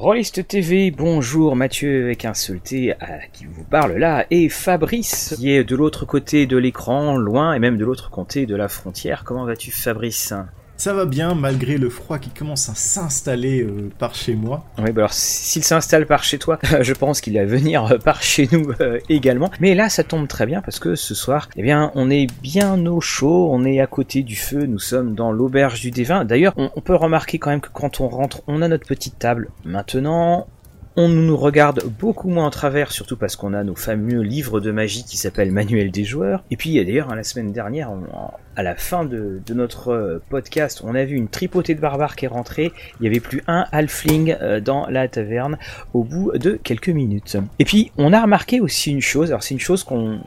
Rollist TV, bonjour Mathieu avec un T à qui vous parle là, et Fabrice qui est de l'autre côté de l'écran, loin et même de l'autre côté de la frontière. Comment vas-tu Fabrice? Ça va bien malgré le froid qui commence à s'installer euh, par chez moi. Oui, bah alors s'il s'installe par chez toi, je pense qu'il va venir euh, par chez nous euh, également. Mais là, ça tombe très bien parce que ce soir, eh bien, on est bien au chaud, on est à côté du feu, nous sommes dans l'auberge du Dévin. D'ailleurs, on, on peut remarquer quand même que quand on rentre, on a notre petite table. Maintenant, on nous regarde beaucoup moins en travers, surtout parce qu'on a nos fameux livres de magie qui s'appellent Manuel des joueurs. Et puis d'ailleurs, la semaine dernière, à la fin de, notre euh, podcast, on a vu une tripotée de barbares qui est rentrée. Il y avait plus un halfling euh, dans la taverne au bout de quelques minutes. Et puis, on a remarqué aussi une chose, alors c'est une chose qu'on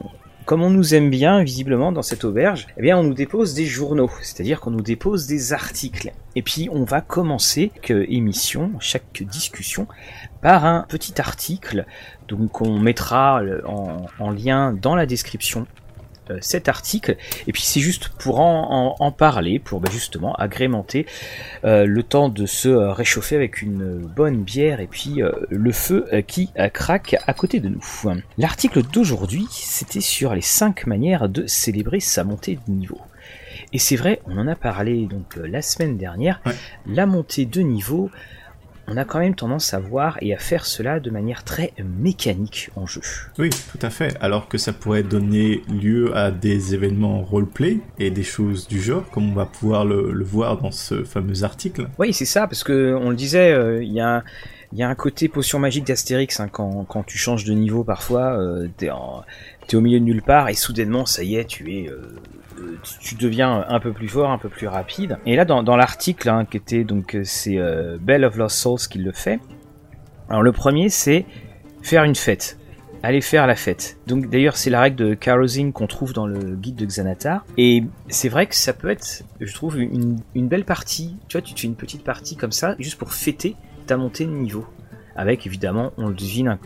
comme on nous aime bien, visiblement, dans cette auberge, eh bien, on nous dépose des journaux, c'est-à-dire qu'on nous dépose des articles. Et puis, on va commencer chaque émission, chaque discussion, par un petit article, donc on mettra en lien dans la description euh, cet article. Et puis c'est juste pour en, parler, pour bah, justement agrémenter euh, le temps de se euh, réchauffer avec une bonne bière et puis le feu qui craque à côté de nous. L'article d'aujourd'hui, c'était sur les 5 manières de célébrer sa montée de niveau. Et c'est vrai, on en a parlé donc la semaine dernière, la montée de niveau, on a quand même tendance à voir et à faire cela de manière très mécanique en jeu. Oui, tout à fait. Alors que ça pourrait donner lieu à des événements roleplay et des choses du genre, comme on va pouvoir le, voir dans ce fameux article. Oui, c'est ça, parce que on le disait, euh, il y a il y a un côté potion magique d'Astérix hein, quand, quand tu changes de niveau parfois, euh, au milieu de nulle part et soudainement ça y est, tu es euh, tu deviens un peu plus fort, un peu plus rapide. Et là, dans, l'article hein, qui était donc euh, c'est euh, Bell of Lost Souls qui le fait. Alors le premier, c'est faire une fête. Aller faire la fête. Donc d'ailleurs, c'est la règle de carousing qu'on trouve dans le guide de Xanatar. Et c'est vrai que ça peut être, je trouve, une, belle partie. Tu vois, tu fais une petite partie comme ça, juste pour fêter ta montée de niveau. Avec évidemment, on le devine,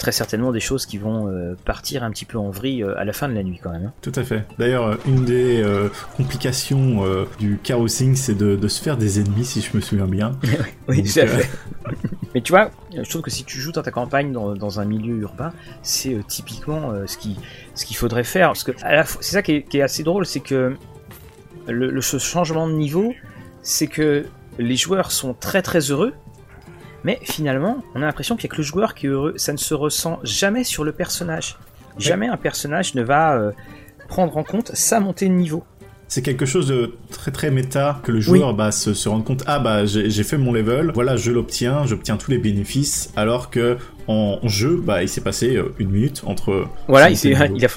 très certainement des choses qui vont euh, partir un petit peu en vrille euh, à la fin de la nuit quand même. Hein. Tout à fait. D'ailleurs, euh, une des complications du carousing, c'est de, se faire des ennemis, si je me souviens bien. oui, tout à fait. Mais tu vois, je trouve que si tu joues dans ta campagne dans, un milieu urbain, c'est typiquement ce qui ce qu'il faudrait faire. Parce que c'est ça qui est, assez drôle, c'est que le, le changement de niveau, c'est que les joueurs sont très très heureux mais finalement, on a l'impression qu'il n'y a que le joueur qui est heureux. Ça ne se ressent jamais sur le personnage. Jamais un personnage ne va euh, prendre en compte sa montée de niveau. C'est quelque chose de très très méta que le joueur bah, se, se rende compte ah bah j'ai fait mon level, voilà je l'obtiens, j'obtiens tous les bénéfices, alors que en jeu, bah, il s'est passé euh, une minute entre. Voilà, il, il a,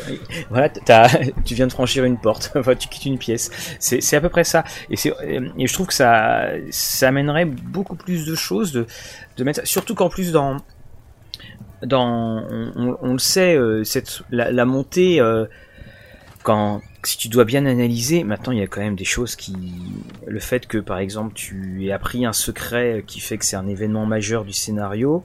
voilà, tu viens de franchir une porte, tu quittes une pièce. C'est à peu près ça. Et, et je trouve que ça, ça amènerait beaucoup plus de choses de, de mettre, surtout qu'en plus dans, dans, on, le sait, euh, la, montée, euh, quand, si tu dois bien analyser, maintenant il y a quand même des choses qui, le fait que par exemple tu aies appris un secret qui fait que c'est un événement majeur du scénario,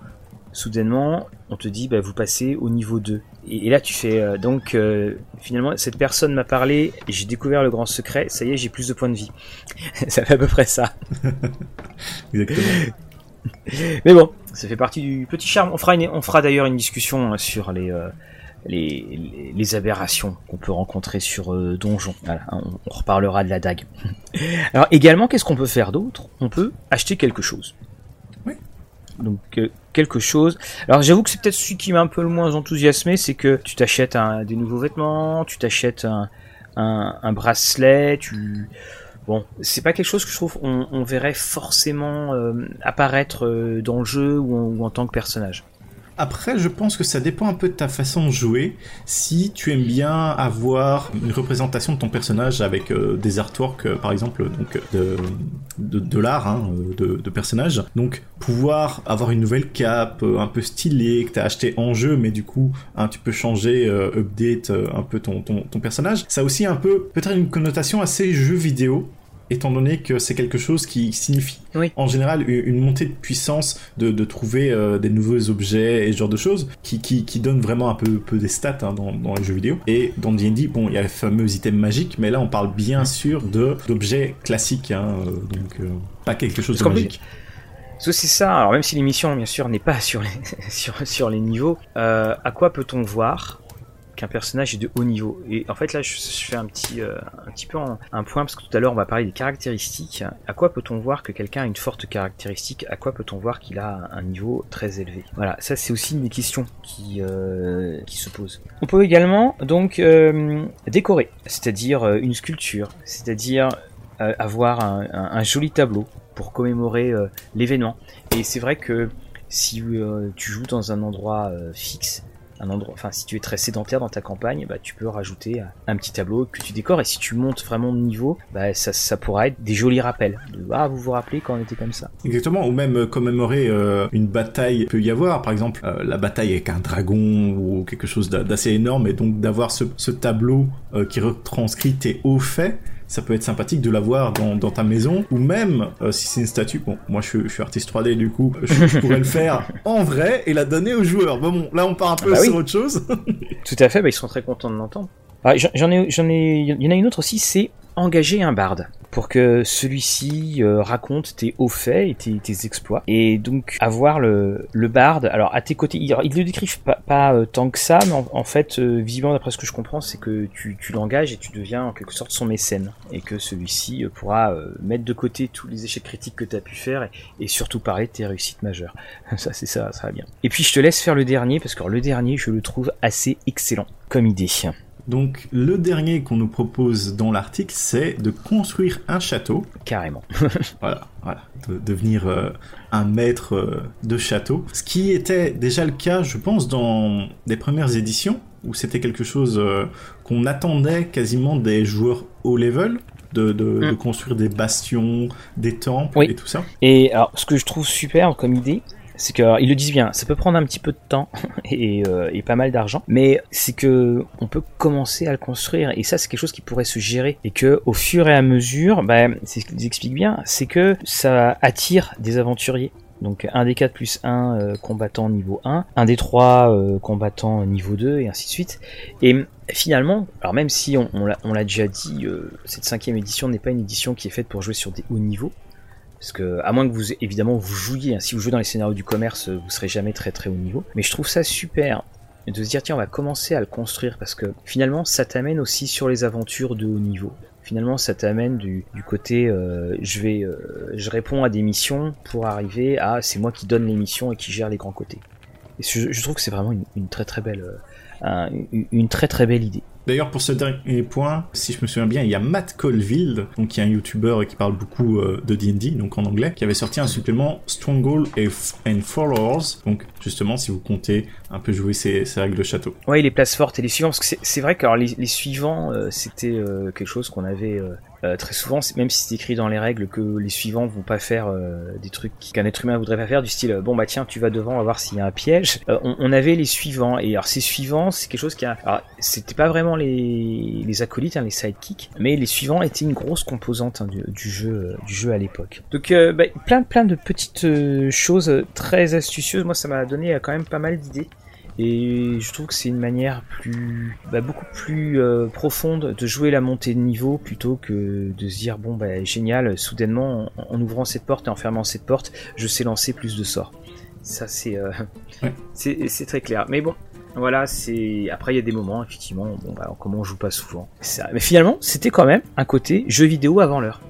soudainement, on te dit, bah, vous passez au niveau 2. Et, là, tu fais, euh, donc, euh, finalement, cette personne m'a parlé, j'ai découvert le grand secret, ça y est, j'ai plus de points de vie. ça fait à peu près ça. Exactement. Mais bon, ça fait partie du petit charme. On fera, on fera d'ailleurs une discussion hein, sur euh, les, les, aberrations qu'on peut rencontrer sur Donjon. on, on, reparlera de la dague. Alors également, qu'est-ce qu'on peut faire d'autre? On peut acheter quelque chose. Donc quelque chose. Alors j'avoue que c'est peut-être celui qui m'a un peu le moins enthousiasmé, c'est que tu t'achètes des nouveaux vêtements, tu t'achètes un, un, bracelet, tu... Bon, c'est pas quelque chose que je trouve on, verrait forcément euh, apparaître euh, dans le jeu ou en tant que personnage. Après, je pense que ça dépend un peu de ta façon de jouer. Si tu aimes bien avoir une représentation de ton personnage avec euh, des artworks, euh, par exemple, donc de, de, l'art hein, de, de personnage, donc pouvoir avoir une nouvelle cape euh, un peu stylée que t'as acheté en jeu, mais du coup, tu peux changer, update un peu ton, ton, ton personnage. Ça a aussi un peu peut-être une connotation assez jeu vidéo étant donné que c'est quelque chose qui signifie en général une montée de puissance de, de trouver euh, des nouveaux objets et ce genre de choses qui, qui, qui donne vraiment un peu, peu des stats hein, dans, dans, les jeux vidéo. Et dans D&D, bon, il y a les fameux items magiques, mais là on parle bien sûr de d'objets classiques, hein, euh, donc euh, pas quelque chose de magique. c'est ça. Alors même si l'émission, bien sûr, n'est pas sur les, sur, sur les niveaux, à quoi peut-on voir qu'un personnage est de haut niveau. Et en fait là, je, fais un petit, euh, un petit peu un point parce que tout à l'heure on va parler des caractéristiques. À quoi peut-on voir que quelqu'un a une forte caractéristique? À quoi peut-on voir qu'il a un niveau très élevé? Voilà, ça c'est aussi une des questions qui, euh, se posent. On peut également donc euh, décorer, c'est-à-dire une sculpture, c'est-à-dire avoir un, joli tableau pour commémorer l'événement. Et c'est vrai que si tu joues dans un endroit fixe, un endroit, enfin si tu es très sédentaire dans ta campagne, bah tu peux rajouter un petit tableau que tu décores et si tu montes vraiment de niveau, bah ça, ça pourra être des jolis rappels. Ah vous vous rappelez quand on était comme ça. Exactement, ou même euh, commémorer euh, une bataille peut y avoir, par exemple euh, la bataille avec un dragon ou quelque chose d'assez énorme et donc d'avoir ce, tableau qui retranscrit tes hauts faits ça peut être sympathique de l'avoir dans, dans ta maison, ou même euh, si c'est une statue, bon, moi je, suis artiste 3D du coup, je, pourrais le faire en vrai et la donner aux joueurs. Bon, bon là on part un peu ah bah sur autre chose. Tout à fait, bah, ils sont très contents de l'entendre. Ah, j'en ai, j'en ai, il y en a une autre aussi, c'est engager un barde pour que celui-ci euh, raconte tes hauts faits et tes, exploits. Et donc avoir le, le barde, alors à tes côtés, il, le décrivent pas, pas euh, tant que ça, mais en, fait, euh, visiblement d'après ce que je comprends, c'est que tu, tu l'engages et tu deviens en quelque sorte son mécène. Et que celui-ci pourra mettre de côté tous les échecs critiques que tu as pu faire et, surtout parler de tes réussites majeures. ça c'est ça, ça va bien. Et puis je te laisse faire le dernier, parce que le dernier, je le trouve assez excellent comme idée. Donc le dernier qu'on nous propose dans l'article, c'est de construire un château. Carrément. voilà, voilà, de devenir euh, un maître euh, de château. Ce qui était déjà le cas, je pense, dans les premières éditions, où c'était quelque chose euh, qu'on attendait quasiment des joueurs haut level. De, de, mm. construire des bastions, des temples et tout ça. Et alors, ce que je trouve super comme idée, c'est que ils le disent bien, ça peut prendre un petit peu de temps euh, et, pas mal d'argent, mais c'est que on peut commencer à le construire et ça c'est quelque chose qui pourrait se gérer et que au fur et à mesure, bah, c'est ce qu'ils expliquent bien, c'est que ça attire des aventuriers. Donc un des 4 plus 1 euh, combattant niveau 1, un des 3 euh, combattants niveau 2 et ainsi de suite. Et finalement, alors même si on l'a déjà dit, cette cinquième édition n'est pas une édition qui est faite pour jouer sur des hauts niveaux. Parce que, à moins que vous, évidemment, vous jouiez, hein, si vous jouez dans les scénarios du commerce, vous serez jamais très très haut niveau. Mais je trouve ça super de se dire, tiens, on va commencer à le construire parce que finalement, ça t'amène aussi sur les aventures de haut niveau. Finalement, ça t'amène du, côté, euh, je vais, euh, je réponds à des missions pour arriver à, c'est moi qui donne les missions et qui gère les grands côtés. Et je, trouve que c'est vraiment une, très très belle, euh, une très très belle idée. D'ailleurs, pour ce dernier point, si je me souviens bien, il y a Matt Colville, qui est un YouTuber qui parle beaucoup euh, de D&D, donc en anglais, qui avait sorti un supplément Stronghold and Followers. Donc justement, si vous comptez un peu jouer ces, règles de château. Ouais, les places fortes et les suivants, parce que c'est vrai que les, suivants, euh, c'était euh, quelque chose qu'on avait euh, très souvent, même si c'est écrit dans les règles que les suivants vont pas faire euh, des trucs qu'un être humain voudrait pas faire, du style bon bah tiens tu vas devant, on va voir s'il y a un piège. Euh, on, avait les suivants et alors ces suivants c'est quelque chose qui a, c'était pas vraiment les, les acolytes, hein, les sidekicks, mais les suivants étaient une grosse composante hein, du, jeu du jeu à l'époque. Donc bah, plein plein de petites choses très astucieuses. Moi ça m'a donné quand même pas mal d'idées. Et je trouve que c'est une manière plus, bah, beaucoup plus euh, profonde de jouer la montée de niveau plutôt que de se dire bon bah génial, soudainement en, ouvrant cette porte et en fermant cette porte, je sais lancer plus de sorts. Ça c'est euh, c'est très clair. Mais bon, voilà, c'est après il y a des moments effectivement, bon bah comment on joue pas souvent. Ça... Mais finalement, c'était quand même un côté jeu vidéo avant l'heure.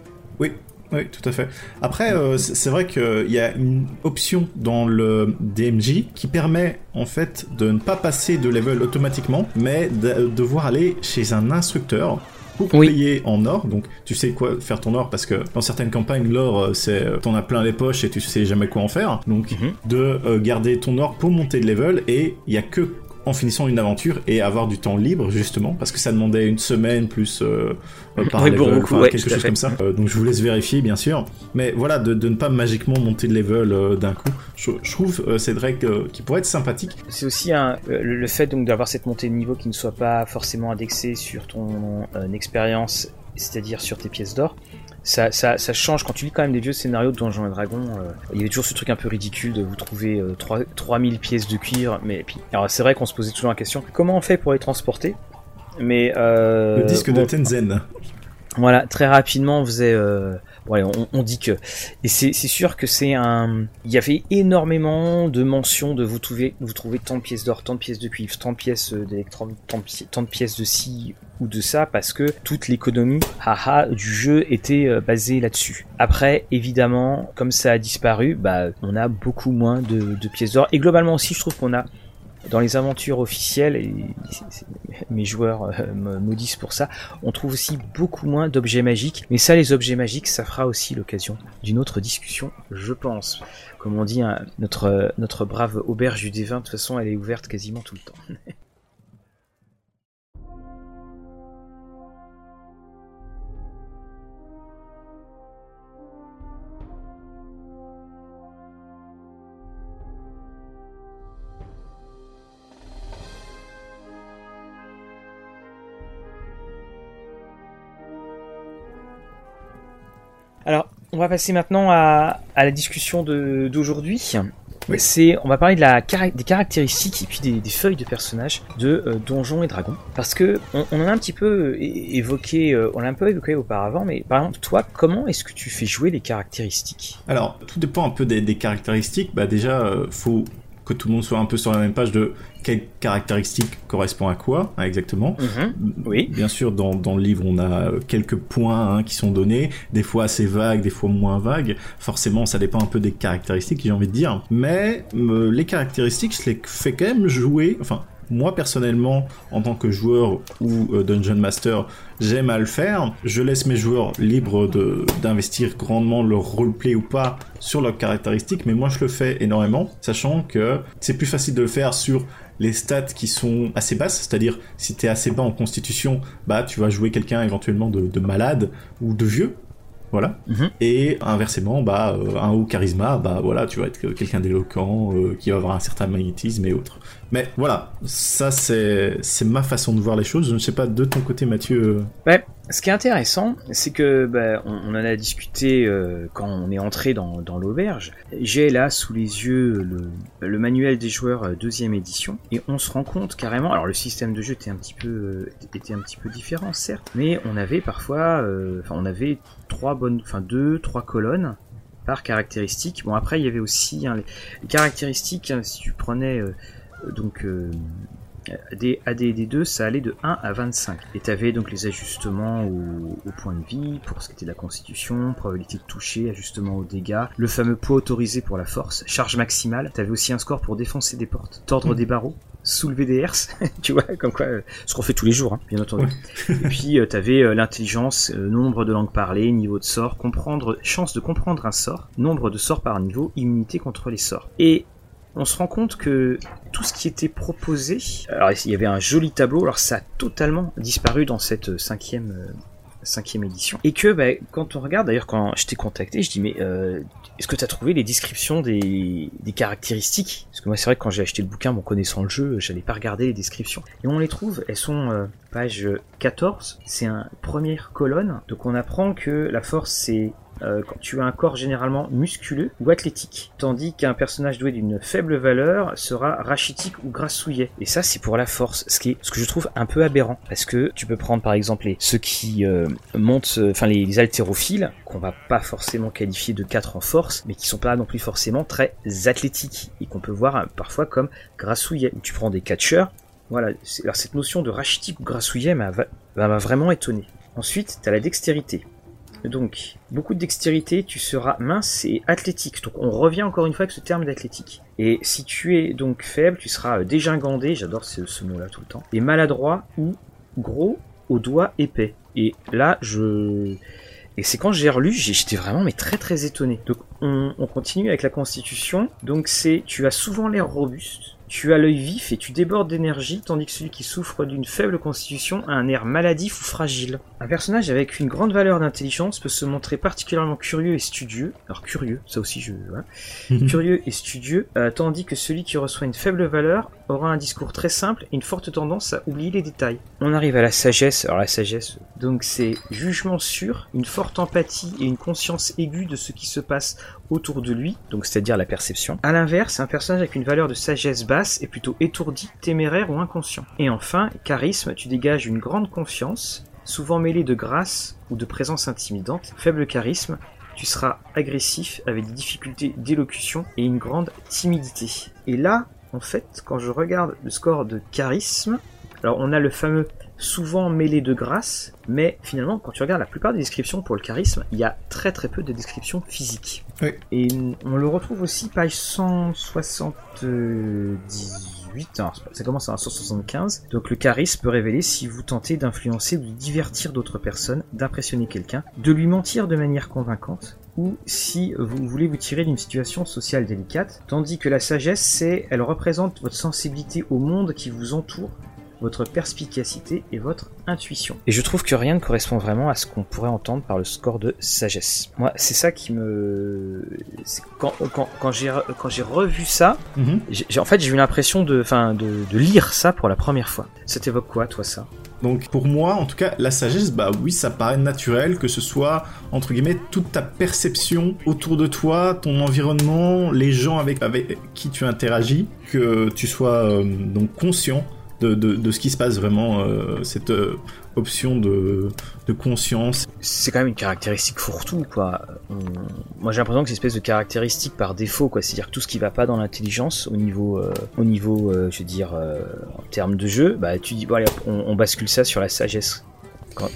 Oui, oui, tout à fait. Après, euh, c'est vrai qu'il y a une option dans le DMJ qui permet en fait de ne pas passer de level automatiquement, mais de devoir aller chez un instructeur pour payer en or. Donc tu sais quoi faire ton or parce que dans certaines campagnes l'or euh, c'est euh, t'en as plein les poches et tu sais jamais quoi en faire. Donc mhm. de garder ton or pour monter de level et il y a que en finissant une aventure et avoir du temps libre justement parce que ça demandait une semaine plus euh, euh, par level, quelque chose comme ça. Euh, donc je vous laisse vérifier bien sûr. Mais voilà de, ne pas magiquement monter de level d'un coup. Je, trouve Cédric qui pourrait être sympathique. C'est aussi un, le fait donc d'avoir cette montée de niveau qui ne soit pas forcément indexée sur ton expérience, c'est-à-dire sur tes pièces d'or ça, ça, ça, change quand tu lis quand même des vieux scénarios de Donjons et Dragons. Euh, il y avait toujours ce truc un peu ridicule de vous trouver euh, 3, 3000 pièces de cuir. Mais puis, alors c'est vrai qu'on se posait toujours la question comment on fait pour les transporter? Mais euh, le disque de Tenzen. Voilà, très rapidement on faisait. Euh, ouais, on, dit que. Et c'est sûr que c'est un. Il y avait énormément de mentions de vous trouvez tant de pièces d'or, tant de pièces de cuivre, tant de pièces d'électron, tant, de pièces de ci ou de ça, parce que toute l'économie, haha, du jeu était euh, basée là-dessus. Après, évidemment, comme ça a disparu, bah, on a beaucoup moins de pièces d'or. Et globalement aussi, je trouve qu'on a dans les aventures officielles, et mes joueurs euh, me maudissent pour ça, on trouve aussi beaucoup moins d'objets magiques. Mais ça, les objets magiques, ça fera aussi l'occasion d'une autre discussion, je pense. Comme on dit, hein, notre, notre brave auberge du dévin, de toute façon, elle est ouverte quasiment tout le temps. Alors, on va passer maintenant à, la discussion d'aujourd'hui. C'est, on va parler de la, des caractéristiques et puis des, feuilles de personnages de euh, Donjons et Dragons. Parce que on, en a un petit peu évoqué, euh, on l'a un peu évoqué auparavant, mais par exemple, toi, comment est-ce que tu fais jouer les caractéristiques? Alors, tout dépend un peu des, caractéristiques. Bah déjà, euh, faut que tout le monde soit un peu sur la même page de quelle caractéristique correspond à quoi hein, exactement. Mhm. oui. Bien sûr, dans, dans le livre, on a quelques points hein, qui sont donnés, des fois assez vagues, des fois moins vagues. Forcément, ça dépend un peu des caractéristiques, j'ai envie de dire. Mais les caractéristiques, je les fais quand même jouer. Enfin, moi personnellement, en tant que joueur ou euh, dungeon master, j'aime à le faire. Je laisse mes joueurs libres d'investir grandement leur roleplay ou pas sur leurs caractéristiques, mais moi je le fais énormément, sachant que c'est plus facile de le faire sur les stats qui sont assez basses, c'est-à-dire si t'es assez bas en constitution, bah tu vas jouer quelqu'un éventuellement de, de malade ou de vieux, voilà. Mhm. Et inversement, bah, euh, un haut charisme, bah voilà, tu vas être quelqu'un d'éloquent, euh, qui va avoir un certain magnétisme et autres. Mais voilà, ça c'est ma façon de voir les choses. Je ne sais pas de ton côté, Mathieu. Euh. Ouais. Ce qui est intéressant, c'est que bah, on, en a discuté quand on est entré dans, l'auberge. J'ai là sous les yeux le, manuel des joueurs deuxième édition et on se rend compte carrément. Alors le système de jeu était un petit peu était un petit peu différent certes, mais on avait parfois, enfin on avait trois bonnes, enfin deux, trois colonnes par caractéristique. Bon après il y avait aussi hein, les, caractéristiques. Hein, si tu prenais euh, donc euh, des ADD2, ça allait de 1 à 25. Et tu avais donc les ajustements au, point de vie, pour ce qui était de la constitution, probabilité de toucher, ajustement aux dégâts, le fameux poids autorisé pour la force, charge maximale. Tu avais aussi un score pour défoncer des portes, tordre des barreaux, soulever des herses, tu vois, comme quoi, euh, ce qu'on fait tous les jours, hein, bien entendu. Et puis, euh, tu avais euh, l'intelligence, nombre de langues parlées, niveau de sort, comprendre, chance de comprendre un sort, nombre de sorts par niveau, immunité contre les sorts. Et on se rend compte que tout ce qui était proposé, alors il y avait un joli tableau, alors ça a totalement disparu dans cette cinquième cinquième édition. Et que bah, quand on regarde, d'ailleurs quand je t'ai contacté, je dis mais euh, est-ce que tu trouvé les descriptions des, caractéristiques? Parce que moi c'est vrai que quand j'ai acheté le bouquin, bon connaissant le jeu, j'allais pas regarder les descriptions. Et on les trouve, elles sont euh, page 14, c'est une première colonne. Donc on apprend que la force c'est euh, quand tu as un corps généralement musculeux ou athlétique, tandis qu'un personnage doué d'une faible valeur sera rachitique ou grassouillet. Et ça, c'est pour la force, ce qui que je trouve un peu aberrant, parce que tu peux prendre par exemple les, ceux qui euh, montent, euh, enfin les, les haltérophiles, qu'on va pas forcément qualifier de 4 en force, mais qui sont pas non plus forcément très athlétiques et qu'on peut voir parfois comme grassouillet. Tu prends des catcheurs, voilà. Alors cette notion de rachitique ou grassouillet m'a vraiment étonné. Ensuite, tu as la dextérité. Donc, beaucoup de dextérité, tu seras mince et athlétique. Donc, on revient encore une fois avec ce terme d'athlétique. Et si tu es donc faible, tu seras dégingandé, j'adore ce, mot-là tout le temps, et maladroit ou gros aux doigts épais. Et là, je... Et c'est quand j'ai relu, j'étais vraiment mais très très étonné. Donc on, on continue avec la constitution. Donc c'est, tu as souvent l'air robuste, tu as l'œil vif et tu débordes d'énergie, tandis que celui qui souffre d'une faible constitution a un air maladif ou fragile. Un personnage avec une grande valeur d'intelligence peut se montrer particulièrement curieux et studieux. Alors curieux, ça aussi je... curieux et studieux, euh, tandis que celui qui reçoit une faible valeur aura un discours très simple et une forte tendance à oublier les détails. On arrive à la sagesse. Alors la sagesse, donc c'est jugement sûr, une forte empathie et une conscience aiguë de ce qui se passe autour de lui, donc c'est-à-dire la perception. À l'inverse, un personnage avec une valeur de sagesse basse est plutôt étourdi, téméraire ou inconscient. Et enfin, charisme, tu dégages une grande confiance, souvent mêlée de grâce ou de présence intimidante. Faible charisme, tu seras agressif avec des difficultés d'élocution et une grande timidité. Et là, en fait, quand je regarde le score de charisme, alors on a le fameux souvent mêlé de grâce, mais finalement, quand tu regardes la plupart des descriptions pour le charisme, il y a très très peu de descriptions physiques. Oui. Et on le retrouve aussi page 178, alors ça commence à 175. Donc le charisme peut révéler si vous tentez d'influencer ou de divertir d'autres personnes, d'impressionner quelqu'un, de lui mentir de manière convaincante, ou si vous voulez vous tirer d'une situation sociale délicate, tandis que la sagesse, c'est, elle représente votre sensibilité au monde qui vous entoure, votre perspicacité et votre intuition. Et je trouve que rien ne correspond vraiment à ce qu'on pourrait entendre par le score de sagesse. Moi, c'est ça qui me... Quand, quand, quand j'ai quand j'ai revu ça, Mhm. j'ai- en fait j'ai eu l'impression de, de, de lire ça pour la première fois. Ça t'évoque quoi, toi, ça? Donc pour moi, en tout cas, la sagesse, bah oui, ça paraît naturel que ce soit, entre guillemets, toute ta perception autour de toi, ton environnement, les gens avec, avec qui tu interagis, que tu sois euh, donc conscient de, de, de ce qui se passe vraiment, euh, cette euh, option de, de conscience. c'est quand même une caractéristique fourre-tout, quoi. On- Moi, j'ai l'impression que c'est une espèce de caractéristique par défaut, quoi. C'est-à-dire que tout ce qui va pas dans l'intelligence, au niveau, euh, au niveau, euh, je veux dire, euh, en termes de jeu, bah, tu dis, bon, allez, on bascule ça sur la sagesse.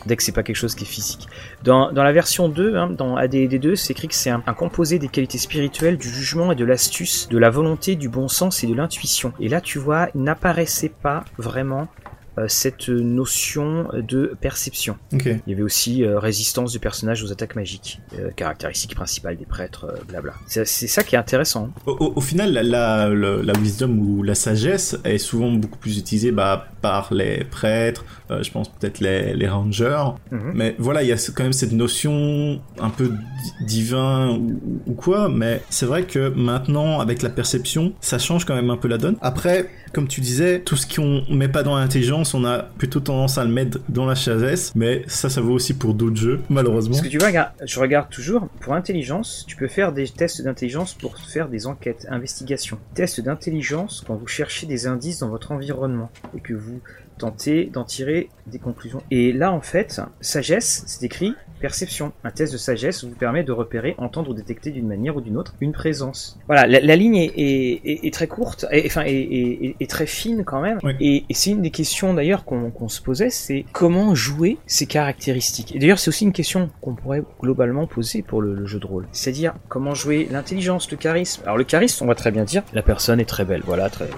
Dès que c'est pas quelque chose qui est physique. Dans, la version 2, hein, dans AD&D2, c'est écrit que c'est un, un composé des qualités spirituelles, du jugement et de l'astuce, de la volonté, du bon sens et de l'intuition. Et là, tu vois, il n'apparaissait pas vraiment cette notion de perception. Il y avait aussi euh, résistance du personnage aux attaques magiques, euh, caractéristique principale des prêtres, euh, blabla. C'est ça qui est intéressant. Au, au- au final, la, la, la- la wisdom ou la sagesse est souvent beaucoup plus utilisée bah, par les prêtres, euh, je pense peut-être les, les rangers. Mhm. Mais voilà, il y a quand même cette notion un peu di- divin ou, ou quoi. Mais c'est vrai que maintenant, avec la perception, ça change quand même un peu la donne. Après, comme tu disais, tout ce qu'on met pas dans l'intelligence, on a plutôt tendance à le mettre dans la sagesse. Mais ça, ça vaut aussi pour d'autres jeux, malheureusement. Parce que tu vois, je regarde toujours, pour intelligence, tu peux faire des tests d'intelligence pour faire des enquêtes, investigations. Test d'intelligence quand vous cherchez des indices dans votre environnement et que vous tentez d'en tirer des conclusions. Et là, en fait, sagesse, c'est écrit perception. Un test de sagesse vous permet de repérer, entendre ou détecter d'une manière ou d'une autre une présence. Voilà, la, la ligne est, est- est- est très courte, et, enfin, est, très fine quand même. Oui. Et, et c'est une des questions d'ailleurs qu'on se posait, c'est comment jouer ces caractéristiques. Et d'ailleurs, c'est aussi une question qu'on pourrait globalement poser pour le, le jeu de rôle. C'est-à-dire comment jouer l'intelligence, le charisme. Alors le charisme, on va très bien dire, la personne est très belle, voilà, très,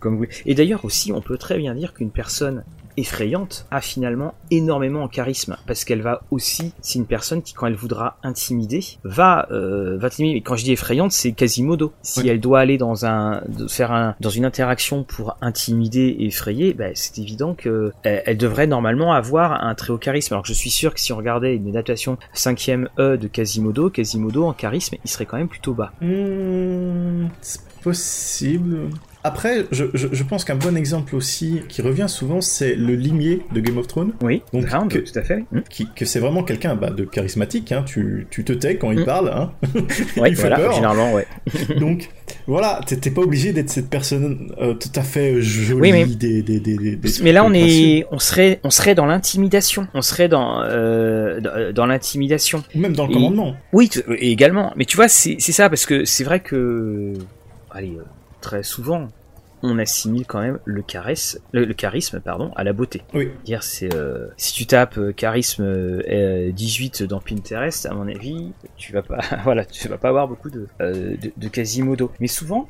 comme vous. Et d'ailleurs aussi, on peut très bien dire qu'une personne effrayante a finalement énormément en charisme parce qu'elle va aussi c'est une personne qui quand elle voudra intimider va euh, va t'intimider. Mais quand je dis effrayante c'est quasimodo si Oui. elle doit aller dans un faire un dans une interaction pour intimider et effrayer ben, c'est évident que elle, elle devrait normalement avoir un très haut charisme alors que je suis sûr que si on regardait une adaptation 5ème E de Quasimodo Quasimodo en charisme il serait quand même plutôt bas Hmm, c'est possible. Après, je, je, je pense qu'un bon exemple aussi qui revient souvent, c'est le limier de Game of Thrones, oui Donc, Round, que- tout à fait Hmm. qui, que c'est vraiment quelqu'un bah, de charismatique. Hein, tu, tu te tais quand il Mm. parle. Hein. ouais, il fait voilà peur. généralement ouais Donc voilà, t'es pas obligé d'être cette personne euh, tout à fait jolie. Oui, mais- Des, des, des, des- des Mais là, on est, on serait, on serait dans l'intimidation. On serait dans, euh, dans, dans l'intimidation. Même dans le Et- commandement. Oui, également. Mais tu vois, c'est, c'est ça parce que c'est vrai que, allez, euh, très souvent, on assimile quand même le caresse, le, le charisme, pardon, à la beauté. Oui. Dire, c'est, euh, si tu tapes euh, charisme euh, 18 dans Pinterest, à mon avis, tu vas pas, voilà, tu vas pas avoir beaucoup de, euh, de, de Quasimodo. Mais souvent,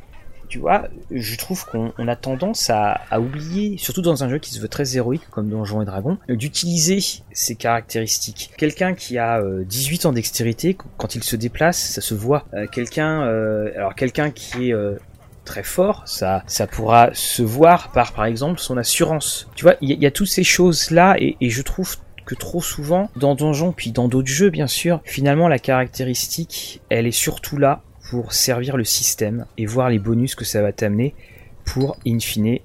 tu vois, je trouve qu'on on a tendance à, à oublier, surtout dans un jeu qui se veut très héroïque comme Donjons et Dragons, euh, d'utiliser ces caractéristiques. Quelqu'un qui a euh, 18 ans d'extérité, qu- quand il se déplace, ça se voit. Euh, quelqu'un, euh, alors quelqu'un qui est euh, très fort, ça, ça pourra se voir par, par exemple, son assurance. Tu vois, il y, a- toutes ces choses-là et, et je trouve que trop souvent, dans Donjon, puis dans d'autres jeux, bien sûr, finalement, la caractéristique, elle est surtout là pour servir le système et voir les bonus que ça va t'amener pour, in fine,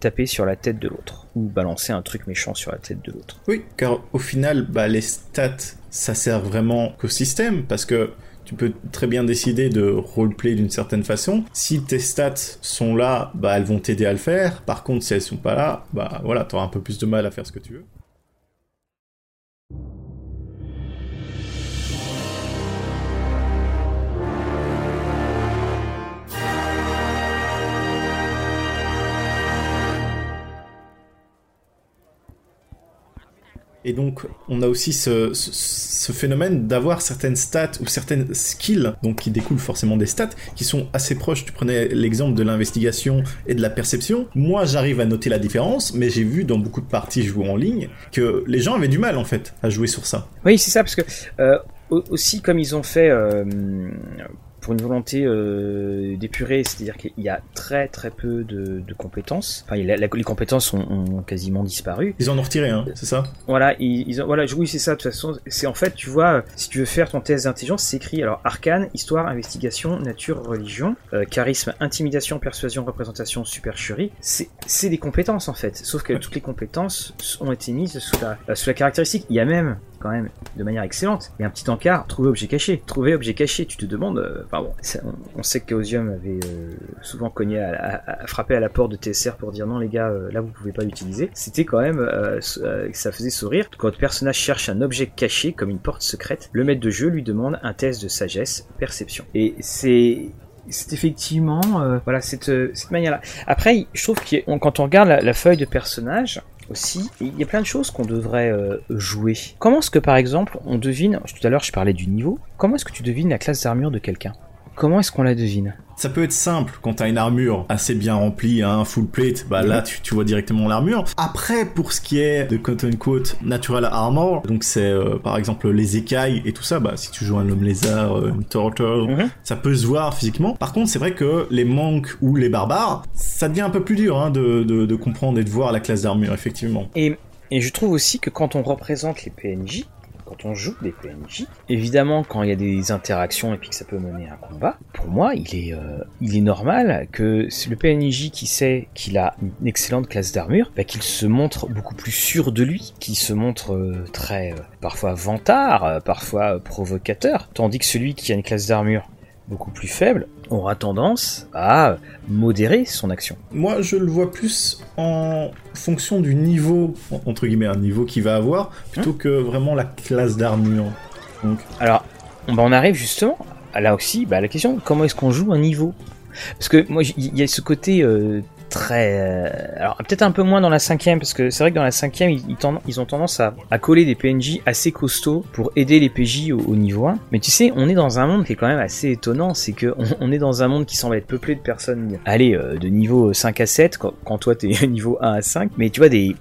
taper sur la tête de l'autre ou balancer un truc méchant sur la tête de l'autre. Oui, car au final, bah, les stats, ça sert vraiment qu'au système, parce que tu peux très bien décider de roleplay d'une certaine façon. Si tes stats sont là, bah, elles vont t'aider à le faire. Par contre, si elles sont pas là, bah, voilà, t'auras un peu plus de mal à faire ce que tu veux. Et donc, on a aussi ce, phénomène d'avoir certaines stats ou certaines skills, donc qui découlent forcément des stats, qui sont assez proches. Tu prenais l'exemple de l'investigation et de la perception. Moi, j'arrive à noter la différence, mais j'ai vu dans beaucoup de parties jouées en ligne que les gens avaient du mal, en fait, à jouer sur ça. Oui, c'est ça, parce que euh, aussi, comme ils ont fait euh, une volonté euh, d'épurer, c'est-à-dire qu'il y a très très peu de, compétences. Enfin, les compétences ont, quasiment disparu. Ils en ont retiré, hein, c'est ça? Voilà, ils, ont, voilà, oui, c'est ça. De toute façon, c'est en fait, tu vois, si tu veux faire ton test d'intelligence, c'est écrit alors arcane, histoire, investigation, nature, religion, euh, charisme, intimidation, persuasion, représentation, supercherie. C'est des compétences en fait, sauf que toutes les compétences ont été mises sous la, sous la caractéristique. Il y a même quand même de manière excellente. Et un petit encart, trouver objet caché. Trouver objet caché, tu te demandes. Euh, enfin bon, on, sait que Chaosium avait euh, souvent cogné à, à, frappé à la porte de TSR pour dire non les gars, euh, là vous pouvez pas l'utiliser. C'était quand même, ça faisait sourire. Quand votre personnage cherche un objet caché comme une porte secrète, le maître de jeu lui demande un test de sagesse, perception. Et c'est c'est effectivement voilà cette, cette manière-là. Après, je trouve que quand on regarde la, feuille de personnage, aussi. Il y a plein de choses qu'on devrait euh, jouer. Comment est-ce que par exemple on devine, tout à l'heure je parlais du niveau, comment est-ce que tu devines la classe d'armure de quelqu'un? Comment est-ce qu'on la devine? Ça peut être simple quand t'as une armure assez bien remplie, un hein, full plate, bah là tu, vois directement l'armure. Après, pour ce qui est de quote unquote natural armor, donc c'est euh, par exemple les écailles et tout ça, bah si tu joues un homme lézard, euh, une turtle, mhm. ça peut se voir physiquement. Par contre, c'est vrai que les monks ou les barbares, ça devient un peu plus dur hein, de, de, comprendre et de voir la classe d'armure effectivement. Et, et je trouve aussi que quand on représente les PNJ, quand on joue des PNJ, évidemment quand il y a des interactions et puis que ça peut mener à un combat, pour moi il est, euh, il est normal que le PNJ qui sait qu'il a une excellente classe d'armure, bah, qu'il se montre beaucoup plus sûr de lui, qu'il se montre euh, très euh, parfois vantard, parfois provocateur, tandis que celui qui a une classe d'armure beaucoup plus faible aura tendance à modérer son action. Moi, je le vois plus en fonction du niveau, entre guillemets, un niveau qu'il va avoir, plutôt que vraiment la classe d'armure. Donc... Alors, on en arrive justement, là aussi, bah, la question, comment est-ce qu'on joue un niveau? Parce que moi, il y a ce côté euh, très. Euh, alors peut-être un peu moins dans la cinquième, parce que c'est vrai que dans la cinquième, ils, ont tendance à, coller des PNJ assez costauds pour aider les PJ au, niveau 1. Mais tu sais, on est dans un monde qui est quand même assez étonnant, c'est que on, est dans un monde qui semble être peuplé de personnes, allez, euh, de niveau 5 à 7, quand, quand toi t'es niveau 1 à 5, mais tu vois des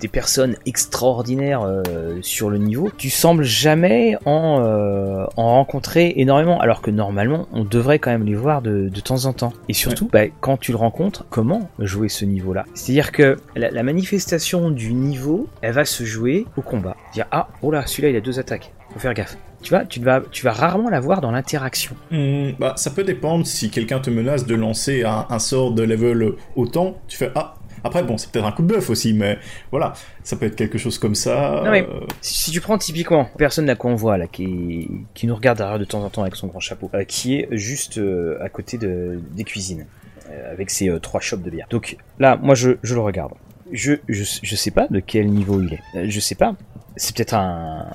des personnes extraordinaires euh, sur le niveau, tu sembles jamais en, euh, en rencontrer énormément, alors que normalement on devrait quand même les voir de, de temps en temps. Et surtout, bah, quand tu le rencontres, comment jouer ce niveau-là? C'est-à-dire que la, manifestation du niveau, elle va se jouer au combat. Dire ah, oh là, celui-là il a deux attaques, faut faire gaffe. Tu vois, tu vas, tu vas rarement la voir dans l'interaction. Hmm, bah, ça peut dépendre si quelqu'un te menace de lancer un, un sort de level autant. Tu fais ah, après, bon, c'est peut-être un coup de bœuf aussi, mais voilà, ça peut être quelque chose comme ça. Non, mais euh. si, tu prends typiquement personne là qu'on voit là, qui, qui nous regarde derrière de temps en temps avec son grand chapeau, euh, qui est juste euh, à côté de, des cuisines, avec ses trois shops de bière. Donc là, moi, je, je le regarde. Je, je, je sais pas de quel niveau il est. Je sais pas. C'est peut-être un,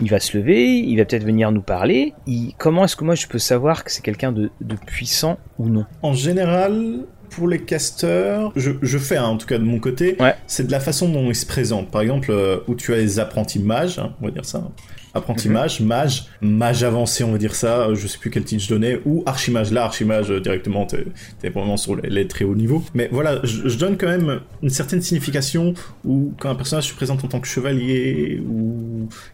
il va se lever, il va peut-être venir nous parler. Comment est-ce que moi je peux savoir que c'est quelqu'un de, de, puissant ou non? En général, pour les casteurs, je, fais hein, en tout cas de mon côté, c'est de la façon dont ils se présentent. Par exemple, euh, où tu as les apprentis mages, hein, on va dire ça apprenti mhm. mage, mage, mage avancé, on va dire ça, euh, je sais plus quel titre je donnais, ou archimage. Là, archimage, euh, directement, t'es vraiment sur les, très hauts niveaux. Mais voilà, je, donne quand même une certaine signification où quand un personnage se présente en tant que chevalier ou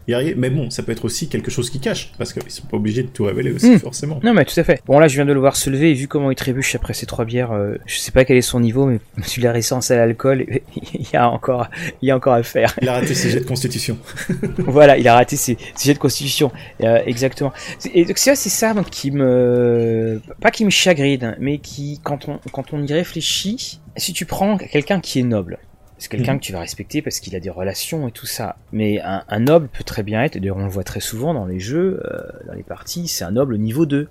guerrier, mais bon, ça peut être aussi quelque chose qui cache, parce qu'ils sont pas obligés de tout révéler aussi, hmm. forcément. Non, mais tout à fait. Bon, là, je viens de le voir se lever, et vu comment il trébuche après ces trois bières, euh, je sais pas quel est son niveau, mais sur la récence à l'alcool, il y a encore, il y a encore à faire. Il a raté ses jets de constitution. voilà, il a raté ses, sujet de constitution. Euh, exactement. Et donc c'est ça qui me, pas qui me chagrine, mais qui, quand on, quand on y réfléchit, si tu prends quelqu'un qui est noble, c'est quelqu'un mhm. que tu vas respecter parce qu'il a des relations et tout ça. Mais un, noble peut très bien être, d'ailleurs on le voit très souvent dans les jeux, euh, dans les parties, c'est un noble niveau 2,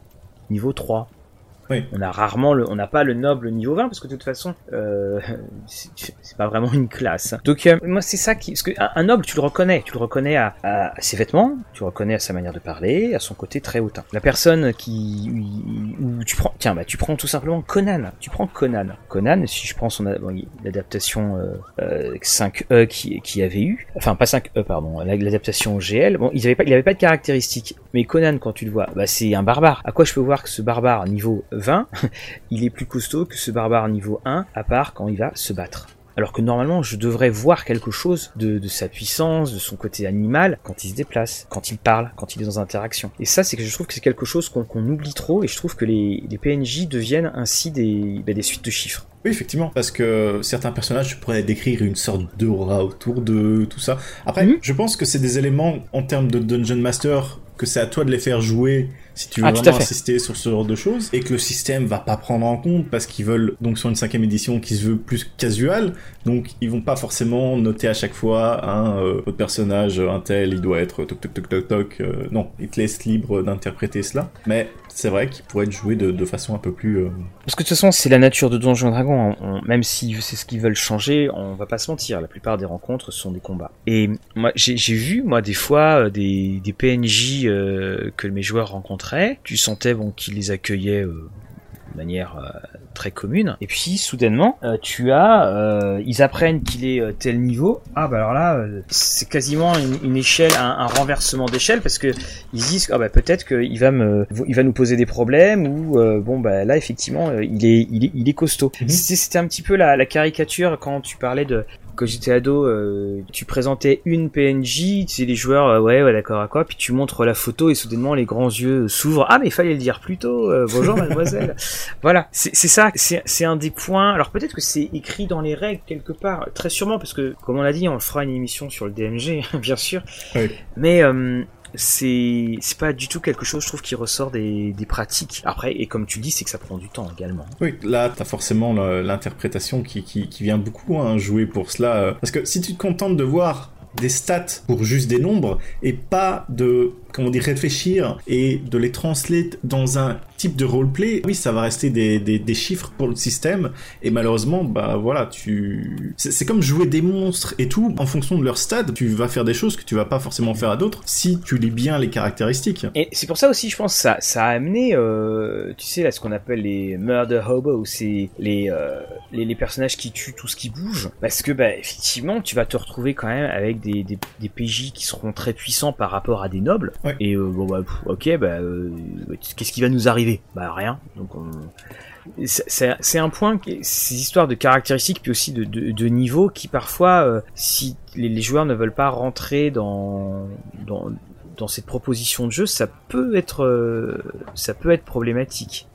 niveau 3. On a rarement le, on n'a pas le noble niveau 20 parce que de toute façon, euh, c'est pas vraiment une classe. Donc euh, moi c'est ça qui, parce que un, noble tu le reconnais, tu le reconnais à, à, ses vêtements, tu le reconnais à sa manière de parler, à son côté très hautain. La personne qui, où tu prends, tiens bah tu prends tout simplement Conan, tu prends Conan. Conan, si je prends son l'adaptation euh, 5e euh, qui, qui avait eu, enfin pas 5e pardon, l'adaptation GL, bon il avait pas, il avait pas de caractéristiques, mais Conan quand tu le vois, bah c'est un barbare. À quoi je peux voir que ce barbare niveau 20, il est plus costaud que ce barbare niveau 1, à part quand il va se battre. Alors que normalement, je devrais voir quelque chose de, sa puissance, de son côté animal, quand il se déplace, quand il parle, quand il est dans interaction. Et ça, c'est que je trouve que c'est quelque chose qu'on oublie trop, et je trouve que les, PNJ deviennent ainsi des, bah, des suites de chiffres. Oui, effectivement, parce que certains personnages, tu pourrais décrire une sorte d'aura autour de tout ça. Après, mhm. je pense que c'est des éléments en termes de Dungeon Master que c'est à toi de les faire jouer si tu veux ah, vraiment insister sur ce genre de choses et que le système va pas prendre en compte parce qu'ils veulent donc sur une cinquième édition qui se veut plus casual donc ils vont pas forcément noter à chaque fois un euh, votre personnage un tel il doit être toc toc toc toc toc euh, non ils te laissent libre d'interpréter cela. Mais c'est vrai qu'il pourrait être joué de, façon un peu plus. Euh, Parce que de toute façon, c'est la nature de Donjons Dragon. même si c'est ce qu'ils veulent changer, on va pas se mentir. La plupart des rencontres sont des combats. Et moi, j'ai vu moi des fois euh, des, des PNJ euh, que mes joueurs rencontraient. Tu sentais bon qu'ils les accueillaient de manière très commune. Et puis soudainement, euh, tu as, euh, ils apprennent qu'il est euh, tel niveau. Ah bah alors là, c'est quasiment une, échelle, un, renversement d'échelle parce que ils disent ah bah peut-être qu'il va me, il va nous poser des problèmes ou bon bah là effectivement il est, il est, il est costaud. Mhm. C'était un petit peu la, la caricature quand tu parlais de quand j'étais ado, euh, tu présentais une PNJ, tu sais, les joueurs, euh, ouais, ouais, d'accord, à quoi, puis tu montres la photo et soudainement les grands yeux s'ouvrent. Ah, mais il fallait le dire plus tôt. Euh, bonjour, mademoiselle. voilà, c'est ça, c'est un des points. Alors peut-être que c'est écrit dans les règles quelque part, très sûrement, parce que comme on l'a dit, on fera une émission sur le DMG, bien sûr. Oui. Mais c'est c'est pas du tout quelque chose je trouve qui ressort des, des pratiques. Après et comme tu dis c'est que ça prend du temps également. Oui là t'as forcément l'interprétation qui, qui, qui, vient beaucoup hein, jouer pour cela euh, parce que si tu te contentes de voir des stats pour juste des nombres et pas de comment dire réfléchir et de les translater dans un type de roleplay, oui, ça va rester des, des, chiffres pour le système. Et malheureusement, bah voilà, tu, c'est comme jouer des monstres et tout. En fonction de leur stade, tu vas faire des choses que tu vas pas forcément faire à d'autres si tu lis bien les caractéristiques. Et c'est pour ça aussi, je pense, ça, ça a amené, euh, tu sais, là, ce qu'on appelle les murder hobos, c'est les, euh, les, les personnages qui tuent tout ce qui bouge. Parce que, bah, effectivement, tu vas te retrouver quand même avec des, des PJ qui seront très puissants par rapport à des nobles. Et euh, bon, bah, ok, bah, euh, qu'est-ce qui va nous arriver? Bah rien. Donc c'est un point, ces histoires de caractéristiques puis aussi de, de, niveau qui parfois, euh, si les, joueurs ne veulent pas rentrer dans, dans, dans cette proposition de jeu, ça peut être, ça peut être problématique.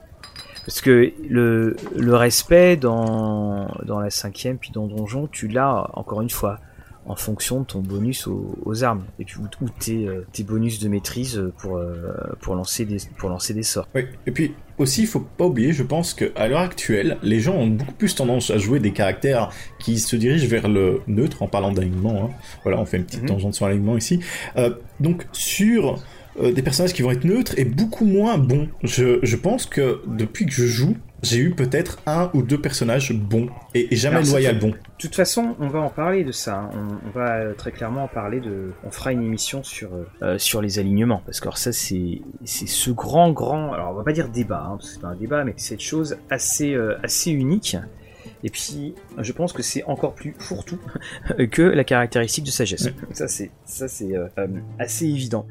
Parce que le, le respect dans, dans la cinquième puis dans Donjon, tu l'as encore une fois en fonction de ton bonus aux, armes et puis ou, tes, euh, tes, bonus de maîtrise pour, euh, pour, lancer des, pour lancer des sorts. Oui, et puis aussi, il faut pas oublier, je pense qu'à l'heure actuelle, les gens ont beaucoup plus tendance à jouer des caractères qui se dirigent vers le neutre en parlant d'alignement. Hein. Voilà, on fait une petite mhm. tangente sur l'alignement ici. Euh, donc, sur des personnages qui vont être neutres et beaucoup moins bons. Je, je pense que depuis que je joue, j'ai eu peut-être un ou deux personnages bons et, jamais loyal bon. De toute façon, on va en parler de ça. Hein. On, va euh, très clairement en parler de. On fera une émission sur euh, euh, sur les alignements parce que ça c'est c'est ce grand grand. Alors on va pas dire débat, hein, parce que c'est pas un débat, mais cette chose assez assez unique. Et puis, je pense que c'est encore plus fourre-tout que la caractéristique de sagesse. Ça, c'est ça, c'est assez évident.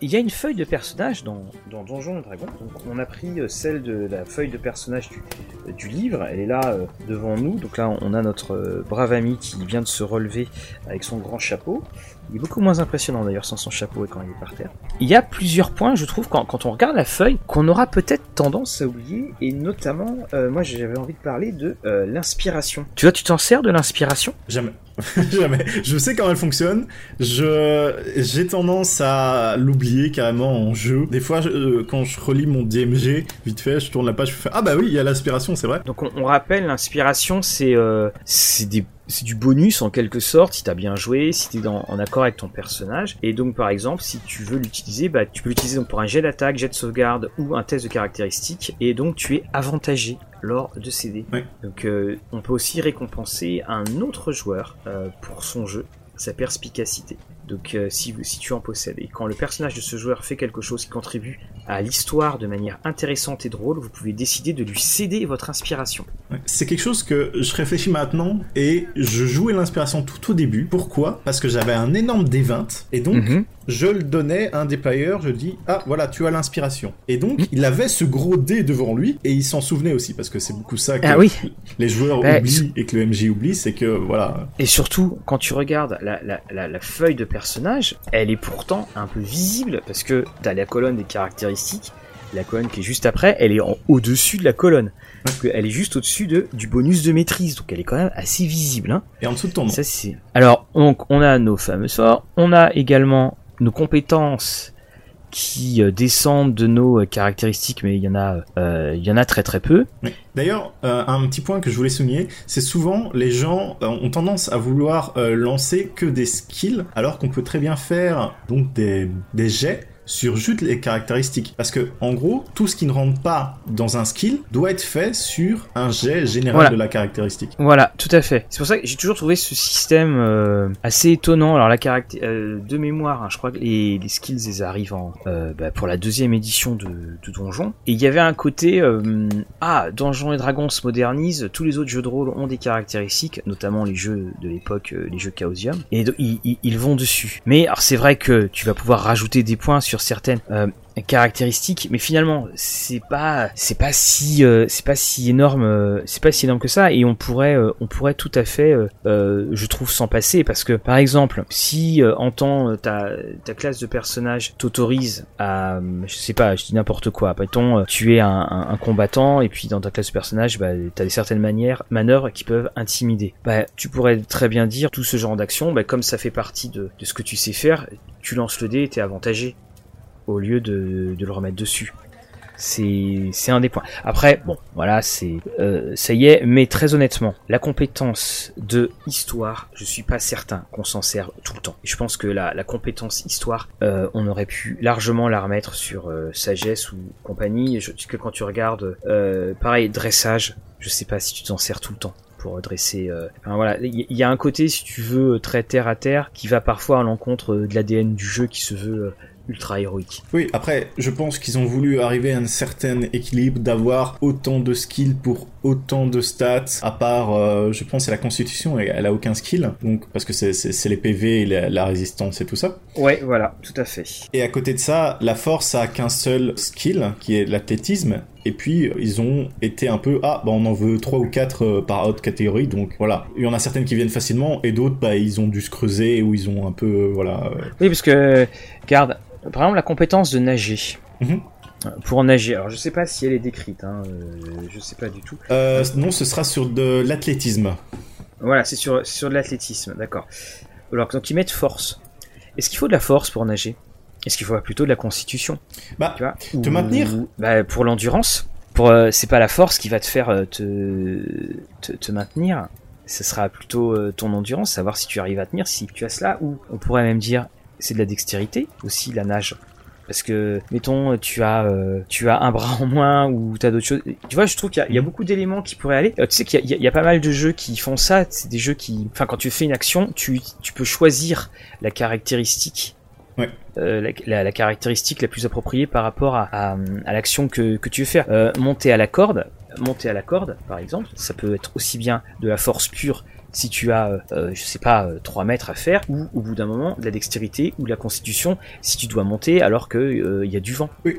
Il y a une feuille de personnage dans, dans Donjon et Dragon. Donc, on a pris euh, celle de la feuille de personnage du livre. Elle est là devant nous. Donc là, on a notre brave ami qui vient de se relever avec son grand chapeau. Il est beaucoup moins impressionnant d'ailleurs sans son chapeau et quand il est par terre. Il y a plusieurs points, je trouve, quand, on regarde la feuille, qu'on aura peut-être tendance à oublier, et notamment, euh, moi j'avais envie de parler de euh, l'inspiration. Tu vois, tu t'en sers de l'inspiration? Jamais. Jamais. Je sais comment elle fonctionne. Je j'ai tendance à l'oublier carrément en jeu. Des fois, euh, quand je relis mon DMG, vite fait, je tourne la page, je fais ah bah oui, il y a l'inspiration, c'est vrai. Donc on, on rappelle, l'inspiration, c'est euh, c'est des c'est du bonus en quelque sorte si t'as bien joué, si t'es en accord avec ton personnage. Et donc par exemple, si tu veux l'utiliser, bah, tu peux l'utiliser donc pour un jet d'attaque, jet de sauvegarde ou un test de caractéristiques. Et donc tu es avantagé lors de CD. Donc euh, on peut aussi récompenser un autre joueur euh, pour son jeu, sa perspicacité. Donc euh, si, si tu en possèdes et quand le personnage de ce joueur fait quelque chose qui contribue à l'histoire de manière intéressante et drôle, vous pouvez décider de lui céder votre inspiration. C'est quelque chose que je réfléchis maintenant et je jouais l'inspiration tout au début. Pourquoi? Parce que j'avais un énorme D20 et donc mhm. Je le donnais à un des players, je dis ah voilà tu as l'inspiration. Et donc il avait ce gros dé devant lui et il s'en souvenait aussi parce que c'est beaucoup ça que ah oui. les joueurs bah, oublient et que le MJ oublie, c'est que voilà. Et surtout quand tu regardes la, la, la, la feuille de personnage, elle est pourtant un peu visible parce que tu as la colonne des caractéristiques la colonne qui est juste après, elle est en au-dessus de la colonne. elle est juste au-dessus de, du bonus de maîtrise, donc elle est quand même assez visible. Hein. Et en dessous de ton nom. Ça, c'est... Alors, on, on a nos fameux sorts, on a également nos compétences qui euh, descendent de nos euh, caractéristiques, mais il y en a, euh, il a très très peu. D'ailleurs, un petit point que je voulais souligner, c'est souvent les gens ont tendance à vouloir lancer que des skills, alors qu'on peut très bien faire donc des jets sur juste les caractéristiques. Parce que, en gros, tout ce qui ne rentre pas dans un skill doit être fait sur un jet général de la caractéristique. Voilà, tout à fait. C'est pour ça que j'ai toujours trouvé ce système euh, assez étonnant. Alors, la caractéristique euh, de mémoire, hein, je crois que les, les, skills, ils arrivent en, euh, bah, pour la deuxième édition de, de Donjon. Et il y avait un côté, ah, Donjons et Dragons se modernise, tous les autres jeux de rôle ont des caractéristiques, notamment les jeux de l'époque, les jeux Chaosium, et ils, ils, ils vont dessus. Mais alors c'est vrai que tu vas pouvoir rajouter des points sur certaines euh, caractéristiques mais finalement c'est pas c'est pas si euh, c'est pas si énorme euh, c'est pas si énorme que ça et on pourrait on pourrait tout à fait je trouve s'en passer parce que par exemple si en temps ta ta classe de personnage t'autorise à je sais pas je dis n'importe quoi mettons tu es un, combattant et puis dans ta classe de personnage bah t'as certaines manières manœuvres qui peuvent intimider. Bah tu pourrais très bien dire tout ce genre d'action bah comme ça fait partie de, de ce que tu sais faire tu lances le dé et t'es avantagé au lieu de, le remettre dessus. C'est un des points. Après, bon, voilà, c'est euh, ça y est. Mais très honnêtement, la compétence de histoire, je suis pas certain qu'on s'en serve tout le temps. je pense que la, compétence histoire, euh, on aurait pu largement la remettre sur euh, sagesse ou compagnie. Je dis que quand tu regardes, pareil, dressage, je sais pas si tu t'en sers tout le temps pour dresser. Enfin, voilà, il y, a un côté, si tu veux, très terre à terre, qui va parfois à l'encontre de l'ADN du jeu, qui se veut ultra héroïque. Oui, après, je pense qu'ils ont voulu arriver à un certain équilibre d'avoir autant de skills pour autant de stats, à part, euh, je pense, c'est la constitution, elle, elle a aucun skill, donc parce que c'est les PV et la, résistance et tout ça. Ouais, voilà, tout à fait. Et à côté de ça, la force a qu'un seul skill, qui est l'athlétisme, et puis ils ont été un peu ah bah on en veut trois ou quatre euh, par haute catégorie donc voilà il y en a certaines qui viennent facilement et d'autres bah ils ont dû se creuser ou ils ont un peu euh, voilà oui parce que garde par exemple, la compétence de nager. Mhm. Pour nager, alors je sais pas si elle est décrite, hein, euh, je sais pas du tout. Euh, non, ce sera sur de l'athlétisme. Voilà, c'est sur, sur de l'athlétisme, d'accord. Alors, donc ils mettent force. Est-ce qu'il faut de la force pour nager? Est-ce qu'il faut plutôt de la constitution Bah, tu vois te maintenir bah, Pour l'endurance. Pour, euh, c'est pas la force qui va te faire te, te, te maintenir. Ce sera plutôt ton endurance, savoir si tu arrives à tenir, si tu as cela, ou on pourrait même dire c'est de la dextérité aussi la nage parce que mettons tu as euh, tu as un bras en moins ou tu as d'autres choses tu vois je trouve qu'il y, a mhm. beaucoup d'éléments qui pourraient aller euh, tu sais qu'il y, a pas mal de jeux qui font ça c'est des jeux qui enfin quand tu fais une action tu tu peux choisir la caractéristique Euh, la, caractéristique la plus appropriée par rapport à, l'action que, que tu veux faire. monter à la corde, monter à la corde, par exemple, ça peut être aussi bien de la force pure si tu as, euh, je sais pas, 3 mètres à faire, ou au bout d'un moment, de la dextérité ou de la constitution, si tu dois monter alors que il y a du vent. Oui,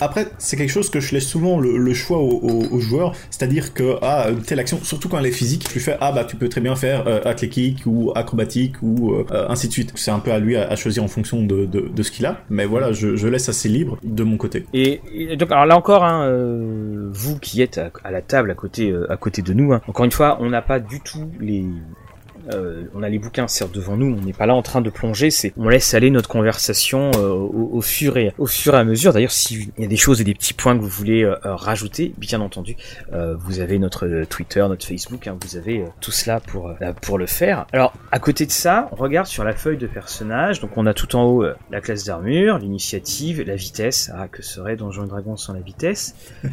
après, c'est quelque chose que je laisse souvent le, choix aux, joueurs, c'est-à-dire que, ah, telle action, surtout quand elle est physique, tu fais, ah, bah, tu peux très bien faire athlétique ou acrobatique ou ainsi de suite. C'est un peu à lui à, choisir en fonction de, de, ce qu'il a, mais voilà, je, je, laisse assez libre de mon côté. Et, donc, alors là encore, hein, vous qui êtes à, la table à côté, à côté de nous, hein, encore une fois, on n'a pas du tout les you euh, on a les bouquins certes devant nous, on n'est pas là en train de plonger, c'est on laisse aller notre conversation euh, au, fur et au fur et à mesure. D'ailleurs, s'il y a des choses et des petits points que vous voulez euh, rajouter, bien entendu, vous avez notre Twitter, notre Facebook, hein, vous avez tout cela pour pour le faire. Alors, à côté de ça, on regarde sur la feuille de personnage. Donc, on a tout en haut la classe d'armure, l'initiative, la vitesse. Ah, que serait Donjon et Dragon sans la vitesse?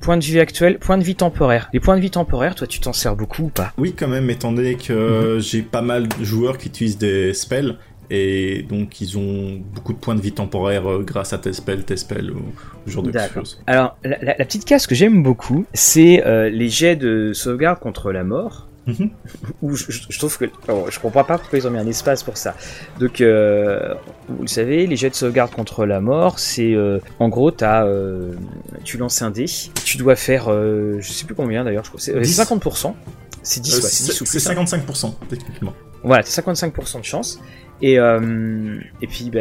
Point de vie actuel, point de vie temporaire. Les points de vie temporaires, toi, tu t'en sers beaucoup ou pas? Oui, quand même, étant donné que mhm. j'ai pas mal de joueurs qui utilisent des spells. Et donc, ils ont beaucoup de points de vie temporaires euh, grâce à tes spells, tes spells, ou ce genre de choses. Alors, la, petite case que j'aime beaucoup, c'est euh, les jets de sauvegarde contre la mort. Mhm. Où je, trouve que je comprends pas pourquoi ils ont mis un espace pour ça. Donc, euh, vous le savez, les jets de sauvegarde contre la mort, c'est euh, en gros, as, euh, tu lances un dé, tu dois faire, je sais plus combien d'ailleurs, je crois, c'est 50%. C'est 10, c'est 55% techniquement. Voilà, 55% de chance. Et, et puis, bah,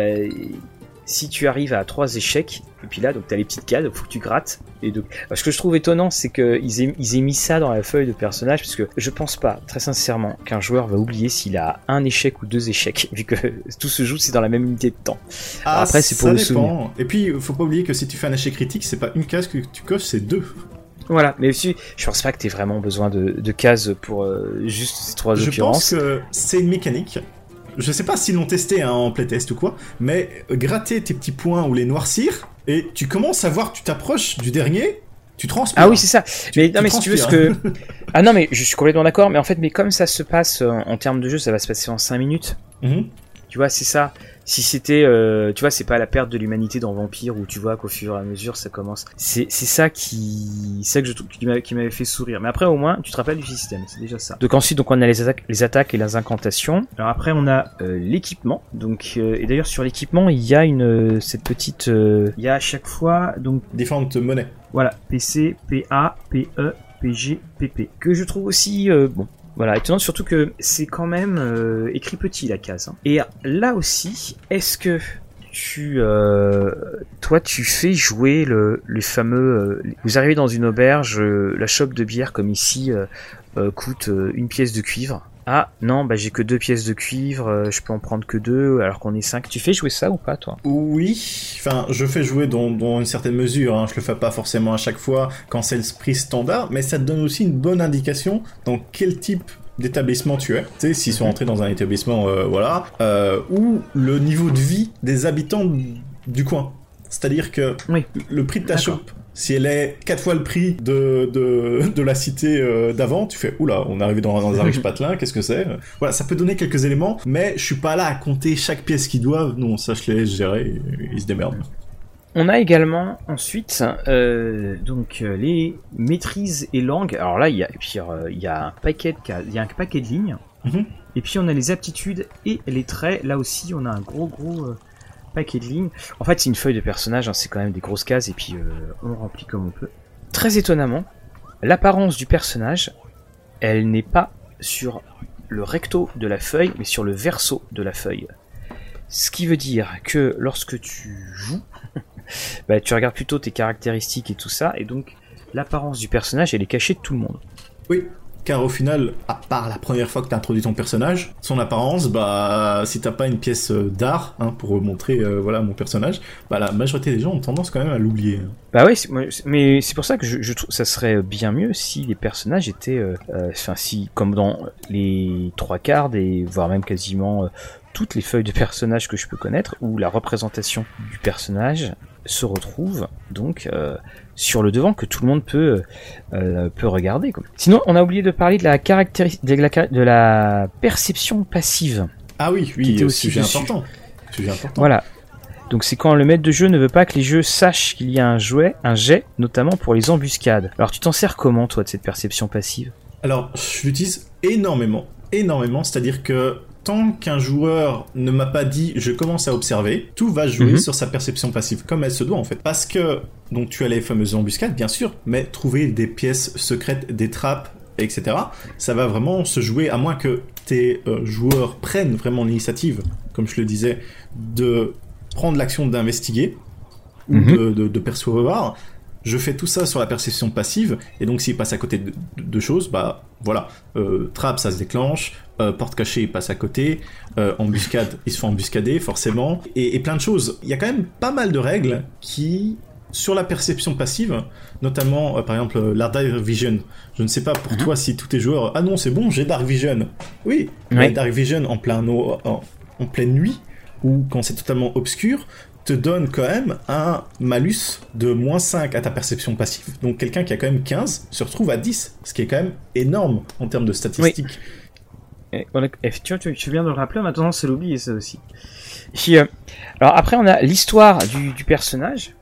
si tu arrives à trois échecs, et puis là, donc t'as les petites cases, faut que tu grattes. Et donc, ce que je trouve étonnant, c'est qu'ils aient, ils aient mis ça dans la feuille de personnage, parce que je pense pas, très sincèrement, qu'un joueur va oublier s'il a un échec ou deux échecs, vu que tout se joue, c'est dans la même unité de temps. Ah, après, c'est pour le souvenir. Et puis, faut pas oublier que si tu fais un échec critique, c'est pas une case que tu coches, c'est deux. Voilà, mais aussi, je pense pas que t'aies vraiment besoin de, cases pour euh, juste ces trois occurrences. Je pense que c'est une mécanique je sais pas s'ils l'ont testé hein, en playtest ou quoi, mais gratter tes petits points ou les noircir, et tu commences à voir, tu t'approches du dernier, tu transpires. Ah oui, c'est ça. mais non, mais si tu veux ce que. ah non, mais je suis complètement d'accord, mais en fait, mais comme ça se passe euh, en, termes de jeu, ça va se passer en 5 minutes. Mhm. Tu vois, c'est ça si c'était, euh, tu vois, c'est pas la perte de l'humanité dans Vampire où tu vois qu'au fur et à mesure ça commence. C'est ça qui, ça que je qui m'avait fait sourire. Mais après au moins tu te rappelles du système, c'est déjà ça. Donc ensuite donc on a les attaques, les attaques et les incantations. Alors après on a euh, l'équipement. Donc euh, et d'ailleurs sur l'équipement il y a une cette petite, il y a à chaque fois donc différentes monnaies. Voilà, PC, PA, PE, PG, PP. Que je trouve aussi bon voilà, étonnant surtout que c'est quand même euh, écrit petit la case. Hein. Et là aussi, est-ce que tu, euh, toi, tu fais jouer le, fameux. Euh, vous arrivez dans une auberge, la chope de bière comme ici coûte une pièce de cuivre? Ah non, bah j'ai que deux pièces de cuivre, je peux en prendre que deux alors qu'on est cinq. Tu fais jouer ça ou pas toi? Oui, enfin je fais jouer dans, dans une certaine mesure, hein. je le fais pas forcément à chaque fois quand c'est le prix standard, mais ça te donne aussi une bonne indication dans quel type d'établissement tu es, tu sais, s'ils sont entrés dans un établissement, euh, voilà, euh, ou le niveau de vie des habitants du coin. C'est-à-dire que le prix de ta chope, si elle est quatre fois le prix de, de, de la cité euh, d'avant, tu fais oula, on est arrivé dans, dans un riche patelin, qu'est-ce que c'est? Voilà, ça peut donner quelques éléments, mais je suis pas là à compter chaque pièce qu'ils doivent. Non, ça je les laisse gérer, ils se démerdent. On a également ensuite euh, donc euh, les maîtrises et langues. Alors là, il y a, euh, y a un paquet de, il y a un paquet de lignes. Mhm. Et puis on a les aptitudes et les traits. Là aussi, on a un gros gros paquet de lignes. En fait, c'est une feuille de personnage. Hein, c'est quand même des grosses cases et puis on remplit comme on peut. Très étonnamment, l'apparence du personnage, elle n'est pas sur le recto de la feuille, mais sur le verso de la feuille. Ce qui veut dire que lorsque tu joues, bah, tu regardes plutôt tes caractéristiques et tout ça, et donc l'apparence du personnage, elle est cachée de tout le monde. Oui, car au final, à part la première fois que tu introduit ton personnage, son apparence, bah, si t'as pas une pièce euh, d'art hein, pour montrer euh, voilà mon personnage, bah, la majorité des gens ont tendance quand même à l'oublier. Bah oui, mais c'est pour ça que je, trouve ça serait bien mieux si les personnages étaient, euh, enfin si comme dans les trois quarts voire même quasiment toutes les feuilles de personnages que je peux connaître, où la représentation du personnage se retrouve donc euh, sur le devant que tout le monde peut euh, peut regarder. Sinon, on a oublié de parler de la de la, de la perception passive. Ah oui, oui, c'est aussi sujet important. sujet important. Voilà. Donc c'est quand le maître de jeu ne veut pas que les jeux sachent qu'il y a un jouet, un jet, notamment pour les embuscades. Alors tu t'en sers comment toi de cette perception passive? Alors je l'utilise énormément énormément, c'est-à-dire que tant qu'un joueur ne m'a pas dit je commence à observer, tout va jouer Mhm. sur sa perception passive, comme elle se doit en fait. Parce que, donc tu as les fameuses embuscades, bien sûr, mais trouver des pièces secrètes, des trappes, etc., ça va vraiment se jouer, à moins que tes euh, joueurs prennent vraiment l'initiative, comme je le disais, de prendre l'action d'investiguer, ou Mhm. de, de, de percevoir. Je fais tout ça sur la perception passive, et donc s'il passe à côté de, de- de choses, bah voilà, euh, trappe ça se déclenche, euh, porte cachée il passe à côté, euh, embuscade il se fait embuscader forcément, et, et plein de choses. Il y a quand même pas mal de règles qui, sur la perception passive, notamment euh, par exemple euh, la Dark Vision. Je ne sais pas pour Mhm. toi si tous tes joueurs, ah non c'est bon j'ai Dark Vision. Oui, mais Dark Vision en plein en pleine nuit ou quand c'est totalement obscur te donne quand même un malus de moins 5 à ta perception passive. Donc quelqu'un qui a quand même 15 se retrouve à 10, ce qui est quand même énorme en termes de statistiques. Et on a- tu, tu, viens de le rappeler, maintenant c'est l'oublier ça aussi. Euh, alors après on a l'histoire du, du personnage,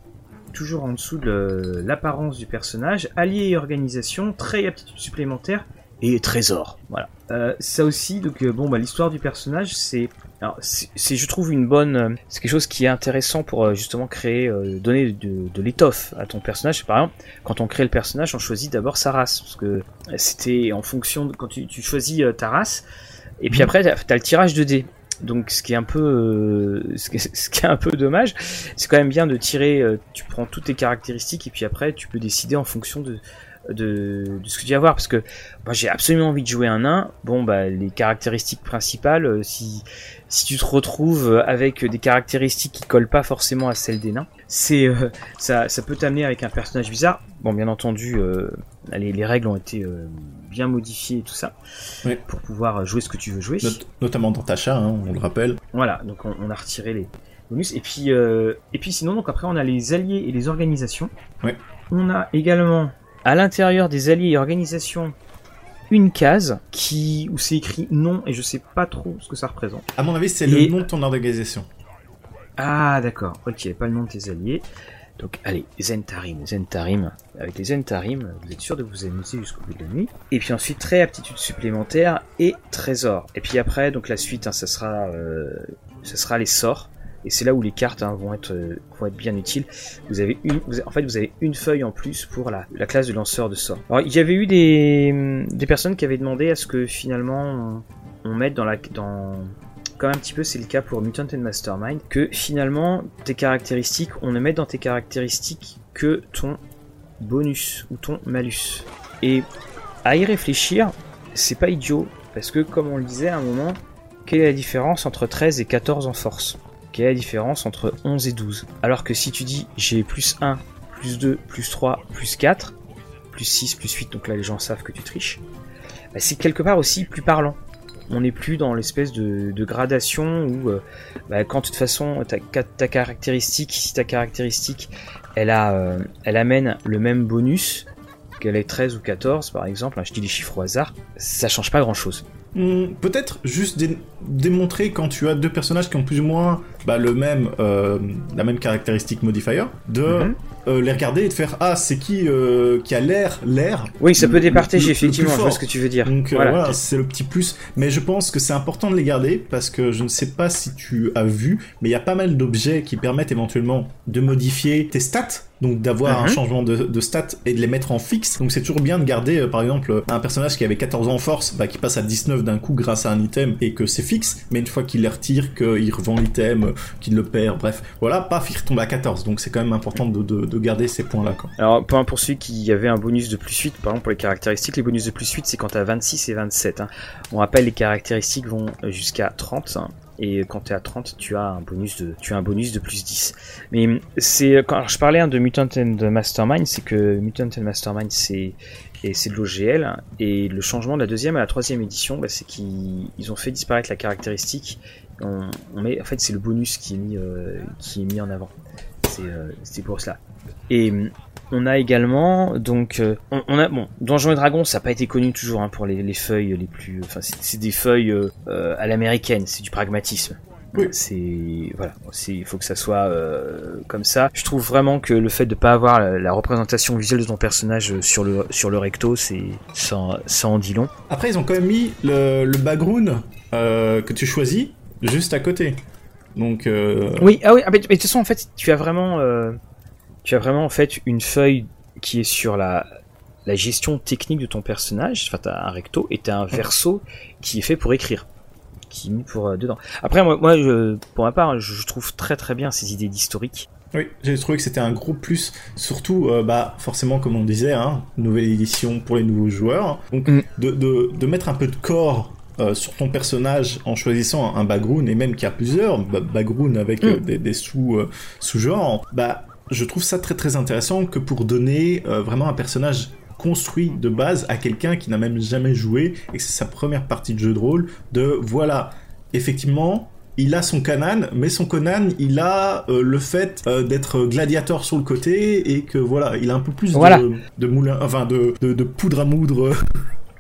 toujours en dessous de l'apparence du personnage, allié et organisation, trait et aptitude supplémentaire et trésor. Voilà. Euh, ça aussi, donc euh, bon bah l'histoire du personnage c'est c'est, je trouve une bonne, euh, c'est quelque chose qui est intéressant pour euh, justement créer, euh, donner de, de l'étoffe à ton personnage. Par exemple, quand on crée le personnage, on choisit d'abord sa race, parce que c'était en fonction de quand tu, tu choisis ta race, et puis Mhm. après t'as, t'as le tirage de dés. Donc ce qui est un peu, euh, ce, qui est, ce qui est un peu dommage, c'est quand même bien de tirer. euh, tu prends toutes tes caractéristiques et puis après tu peux décider en fonction de de, de ce que tu vas voir parce que moi j'ai absolument envie de jouer un nain bon bah les caractéristiques principales euh, si si tu te retrouves avec des caractéristiques qui collent pas forcément à celles des nains c'est euh, ça ça peut t'amener avec un personnage bizarre bon bien entendu euh, les, les règles ont été euh, bien modifiées et tout ça Oui. pour pouvoir jouer ce que tu veux jouer Not- notamment dans Tasha, hein, on le rappelle. voilà, donc on, on a retiré les bonus. Et puis, et puis sinon, donc après, on a les alliés et les organisations. On a également, à l'intérieur des alliés et organisations, une case qui où c'est écrit nom et je sais pas trop ce que ça représente. À mon avis, c'est Et- le nom de ton organisation. Ah d'accord, ok, pas le nom de tes alliés. Donc allez, Zentarim, Zentarim. Avec les Zentarim, vous êtes sûr de vous amuser jusqu'au bout de la nuit. Et puis ensuite, très aptitude supplémentaire et trésor. Et puis après, donc la suite, hein, ça sera, euh, ça sera les sorts. Et c'est là où les cartes hein, vont être euh, vont être bien utiles. En fait, vous avez une feuille en plus pour la, la classe de lanceur de sorts. Alors, il y avait eu des des personnes qui avaient demandé à ce que finalement on, on mette dans la dans comme un petit peu c'est le cas pour Mutant and Mastermind, que finalement tes caractéristiques, on ne met dans tes caractéristiques que ton bonus ou ton malus. Et à y réfléchir, c'est pas idiot, parce que comme on le disait à un moment, quelle est la différence entre 13 et 14 en force? Quelle est la différence entre 11 et 12 Alors que si tu dis j'ai plus 1, plus 2, plus 3, plus 4, plus 6, plus 8, donc là les gens savent que tu triches, bah, c'est quelque part aussi plus parlant on n'est plus dans l'espèce de, gradation où euh, bah, quand de toute façon ta, caractéristique, si ta caractéristique elle a euh, elle amène le même bonus qu'elle est 13 ou 14 par exemple, hein, je dis les chiffres au hasard, ça change pas grand chose. Hmm, Peut-être juste dé- démontrer quand tu as deux personnages qui ont plus ou moins bah, le même, euh, la même caractéristique modifier, de Mhm. euh, les regarder et de faire ah c'est qui euh, qui a l'air l'air. Oui, ça peut départager effectivement, je vois ce que tu veux dire. Donc Voilà. voilà, c'est le petit plus. Mais je pense que c'est important de les garder parce que je ne sais pas si tu as vu, mais il y a pas mal d'objets qui permettent éventuellement de modifier tes stats. Donc d'avoir un Mhm. changement de, de stats et de les mettre en fixe. Donc c'est toujours bien de garder, euh, par exemple, un personnage qui avait 14 ans en force, bah, qui passe à 19 d'un coup grâce à un item et que c'est fixe. Mais une fois qu'il les retire, qu'il revend l'item, euh, qu'il le perd, bref, voilà, paf, il retombe à 14. Donc c'est quand même important de, de, de garder ces points-là. quoi. Alors, pour, pour celui qui avait un bonus de plus 8, par exemple pour les caractéristiques, les bonus de plus 8 c'est quand t'as 26 et 27. Hein. On rappelle, les caractéristiques vont jusqu'à 30. hein, et quand t'es à 30, tu as un bonus de, tu as un bonus de plus 10. Mais c'est, quand je parlais hein, de Mutant and Mastermind, c'est que Mutant and Mastermind c'est, et c'est de l'OGL, et le changement de la deuxième à la troisième édition, bah, c'est qu'ils ils ont fait disparaître la caractéristique. On, met, en fait, c'est le bonus qui est mis, euh, qui est mis en avant. C'est, euh, pour cela. Et hum, on a également donc euh, on, on a bon Donjons et Dragons ça n'a pas été connu toujours hein, pour les, les feuilles les plus enfin c'est des feuilles euh, euh, à l'américaine c'est du pragmatisme C'est voilà, il faut que ça soit euh, comme ça. Je trouve vraiment que le fait de pas avoir la, représentation visuelle de ton personnage sur le sur le recto, c'est ça, ça en dit long. Après, ils ont quand même mis le, le background euh, que tu choisis juste à côté. Donc euh... oui, ah oui, ah, mais, de toute façon en fait, tu as vraiment tu as vraiment en fait une feuille qui est sur la la gestion technique de ton personnage. Enfin, t'as un recto et t'as un verso qui est fait pour écrire qui est mis pour euh, dedans. Après, moi, moi je, pour ma part, je, trouve très très bien ces idées d'historique. Oui, j'ai trouvé que c'était un gros plus, surtout, euh, bah, forcément, comme on disait, hein, nouvelle édition pour les nouveaux joueurs. Donc, mm. de, de, de, mettre un peu de corps euh, sur ton personnage en choisissant un, background, et même qu'il y a plusieurs backgrounds avec mm. des, des, sous, sous-genres, bah, je trouve ça très très intéressant que pour donner vraiment un personnage construit de base à quelqu'un qui n'a même jamais joué et que c'est sa première partie de jeu de rôle, de voilà, effectivement, il a son Conan, mais son Conan, il a euh, le fait euh, d'être gladiateur sur le côté et que voilà, il a un peu plus de, de, moulin, enfin de, de, poudre à moudre.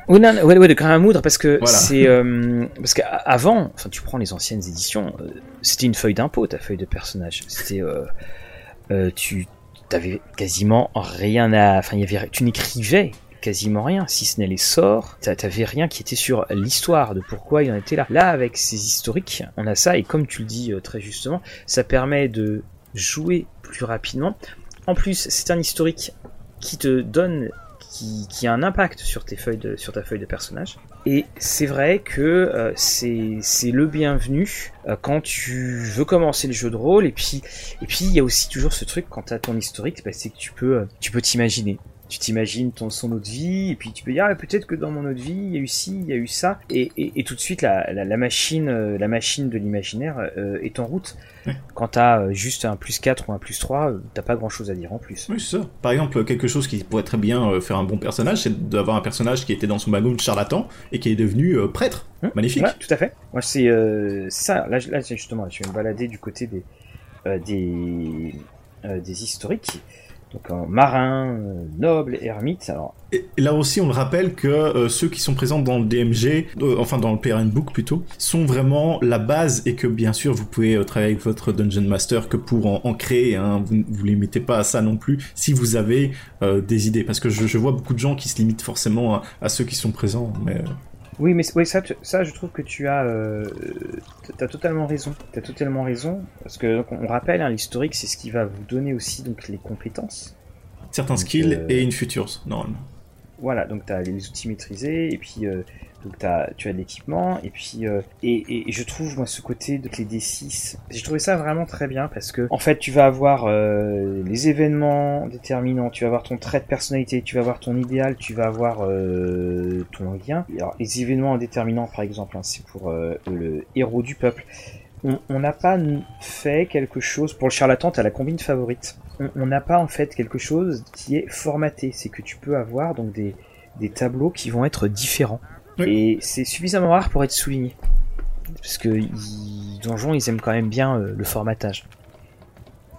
Oui, non, ouais, ouais, de grain à moudre parce que c'est euh, parce qu'avant, enfin, tu prends les anciennes éditions, c'était une feuille d'impôt ta feuille de personnage. C'était tu n'écrivais quasiment rien, si ce n'est les sorts. T'avais rien qui était sur l'histoire de pourquoi il en était là. Là, avec ces historiques, on a ça, et comme tu le dis euh, très justement, ça permet de jouer plus rapidement. En plus, c'est un historique qui te donne qui, a un impact sur, tes feuilles sur ta feuille de personnage. Et c'est vrai que euh, c'est le bienvenu euh, quand tu veux commencer le jeu de rôle. Et puis et puis il y a aussi toujours ce truc quand tu ton historique, bah, c'est que tu peux euh, tu peux t'imaginer tu t'imagines ton son autre vie et puis tu peux dire ah, peut-être que dans mon autre vie il y a eu ci il y a eu ça. Et, et, et tout de suite la, la, la machine euh, la machine de l'imaginaire euh, est en route. Quand t'as euh, juste un plus 4 ou un plus 3 t'as pas grand chose à dire en plus. Oui c'est ça. Par exemple quelque chose qui pourrait très bien faire un bon personnage c'est d'avoir un personnage qui était dans son background charlatan et qui est devenu prêtre. Hum, magnifique. Ouais, tout à fait. Moi c'est ça. Là, là justement je vais me balader du côté des des des historiques donc un marin, euh, noble, ermite. Alors... Et là aussi, on le rappelle que euh, ceux qui sont présents dans le DMG, euh, enfin dans le PRN Book plutôt, sont vraiment la base et que bien sûr vous pouvez travailler avec votre Dungeon Master que pour en, créer. Hein, vous vous limitez pas à ça non plus si vous avez des idées, parce que je, vois beaucoup de gens qui se limitent forcément à, à ceux qui sont présents, mais oui, mais oui, ça, ça, je trouve que tu as, euh, as totalement raison. Tu as totalement raison, parce que donc, on rappelle, hein, l'historique, c'est ce qui va vous donner aussi donc les compétences. Certains skills euh, et une futures, normalement. Voilà, donc tu as les outils maîtrisés, et puis euh, donc tu as de l'équipement, et puis euh, et, et, je trouve moi ce côté de les D6, j'ai trouvé ça vraiment très bien parce que en fait tu vas avoir euh, les événements déterminants, tu vas avoir ton trait de personnalité, tu vas avoir ton idéal, tu vas avoir euh, ton lien. Alors les événements déterminants par exemple, hein, c'est pour le héros du peuple. On n'a pas fait quelque chose pour le charlatan, t'as la combine favorite. On n'a pas en fait quelque chose qui est formaté, c'est que tu peux avoir donc des des tableaux qui vont être différents. Et c'est suffisamment rare pour être souligné. Parce que ils, Donjon, ils aiment quand même bien euh, le formatage.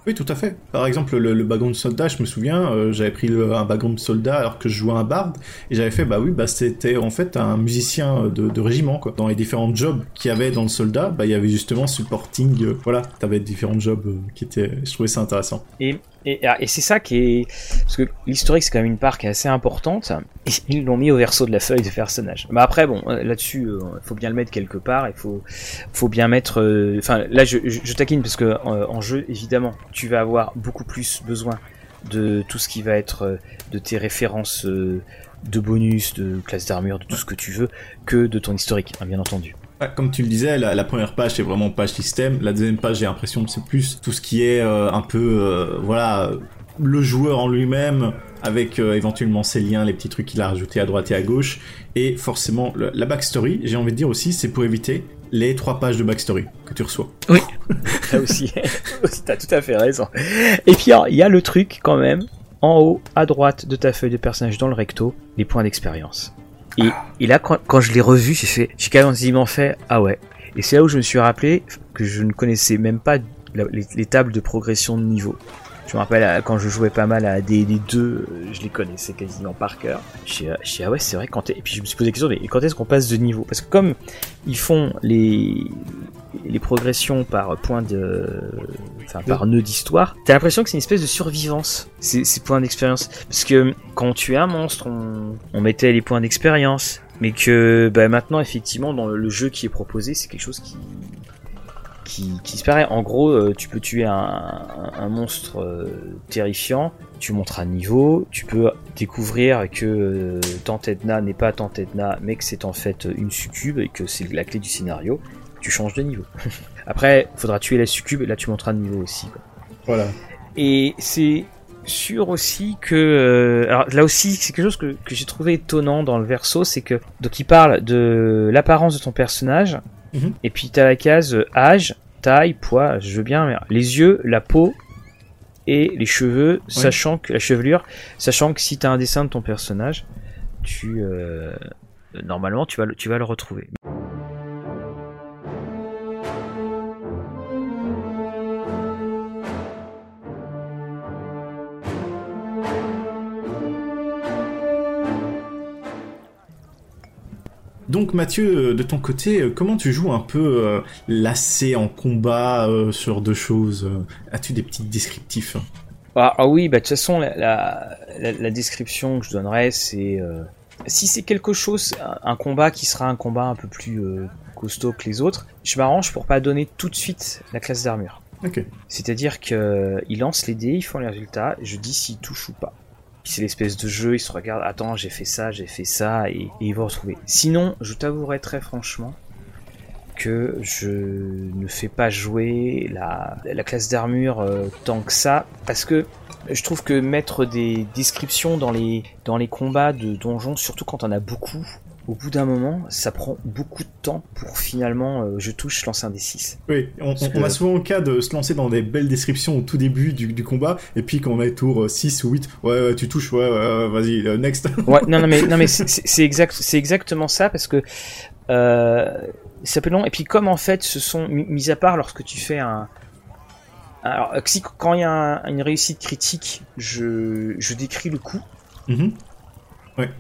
Oui, tout à fait. Par exemple, le, le background soldat, je me souviens, euh, j'avais pris un background soldat alors que je jouais un bard, et j'avais fait, bah oui, bah c'était en fait un musicien de, de régiment, quoi. Dans les différents jobs qu'il y avait dans le soldat, bah il y avait justement supporting, euh, voilà, t'avais différents jobs euh, qui étaient, je trouvais ça intéressant. Et et, et c'est ça qui est parce que l'historique c'est quand même une part qui est assez importante ils l'ont mis au verso de la feuille de personnage. Mais après bon là-dessus il faut bien le mettre quelque part il faut faut bien mettre enfin là je, taquine parce que en jeu évidemment tu vas avoir beaucoup plus besoin de tout ce qui va être euh, de tes références euh, de bonus, de classe d'armure, de tout ce que tu veux, que de ton historique, hein, bien entendu. Comme tu le disais, la, première page c'est vraiment page système. La deuxième page, j'ai l'impression que c'est plus tout ce qui est euh, un peu, voilà, le joueur en lui-même, avec éventuellement ses liens, les petits trucs qu'il a rajoutés à droite et à gauche, et forcément la backstory. J'ai envie de dire aussi, c'est pour éviter les trois pages de backstory que tu reçois. Oui, ça aussi, t'as tout à fait raison. Et puis il y a le truc quand même, en haut à droite de ta feuille de personnage dans le recto, les points d'expérience. Et, là, quand, je l'ai revu, j'ai fait, j'ai quasiment fait, ah ouais. Et c'est là où je me suis rappelé que je ne connaissais même pas les tables de progression de niveau. Je me rappelle euh, quand je jouais pas mal à D&D 2, euh, je les connaissais quasiment par cœur. Je suis ah ouais c'est vrai quand et puis je me suis posé la question mais quand est-ce qu'on passe de niveau? Parce que comme ils font les les progressions par point de, enfin par nœud d'histoire, t'as l'impression que c'est une espèce de survivance. Ces, ces points d'expérience, parce que quand tu es un monstre, on, on mettait les points d'expérience, mais que bah, maintenant effectivement dans le jeu qui est proposé, c'est quelque chose qui qui, qui disparaît. En gros, euh, tu peux tuer un, un monstre euh, terrifiant, tu montres un niveau, tu peux découvrir que euh, Tante Edna n'est pas Tante Edna, mais que c'est en fait une succube et que c'est la clé du scénario. Tu changes de niveau. Après, faudra tuer la succube et là tu monteras de niveau aussi. Quoi. Voilà. Et c'est sûr aussi que euh, alors là aussi c'est quelque chose que, que j'ai trouvé étonnant dans le verso c'est que donc il parle de l'apparence de ton personnage Mhm. et puis t'as la case euh, âge taille poids je veux bien mais les yeux la peau et les cheveux sachant que la chevelure sachant que si t'as un dessin de ton personnage tu euh, normalement tu vas le, tu vas le retrouver Donc Mathieu, euh, de ton côté, euh, comment tu joues un peu euh, lassé en combat euh, sur deux choses As-tu des petits descriptifs? Ah, ah oui, bah de toute façon, la, la, la- la description que je donnerais, c'est euh, si c'est quelque chose, un, un combat qui sera un combat un peu plus costaud que les autres, je m'arrange pour pas donner tout de suite la classe d'armure. Ok. C'est-à-dire que ils lancent les dés, ils font les résultats, je dis s'ils touchent ou pas. C'est l'espèce de jeu, ils se regardent, attends, j'ai fait ça, j'ai fait ça, et, et ils vont retrouver. Sinon, je t'avouerai très franchement que je ne fais pas jouer la, la classe d'armure euh, tant que ça, parce que je trouve que mettre des descriptions dans les, dans les combats de donjons, surtout quand on a beaucoup, au bout d'un moment, ça prend beaucoup de temps pour finalement, euh, je touche, lance un des 6. Oui, on, a souvent le cas de se lancer dans des belles descriptions au tout début du, du combat, et puis quand on est tour euh, 6 ou 8, ouais, ouais, tu touches, ouais, vas-y, euh, next. Ouais, non, non, mais, non, mais c'est- exact, c'est exactement ça parce que euh, ça peut long. Et puis comme en fait, ce sont mis à part lorsque tu fais un, alors si quand il y a un- une réussite critique, je, je décris le coup.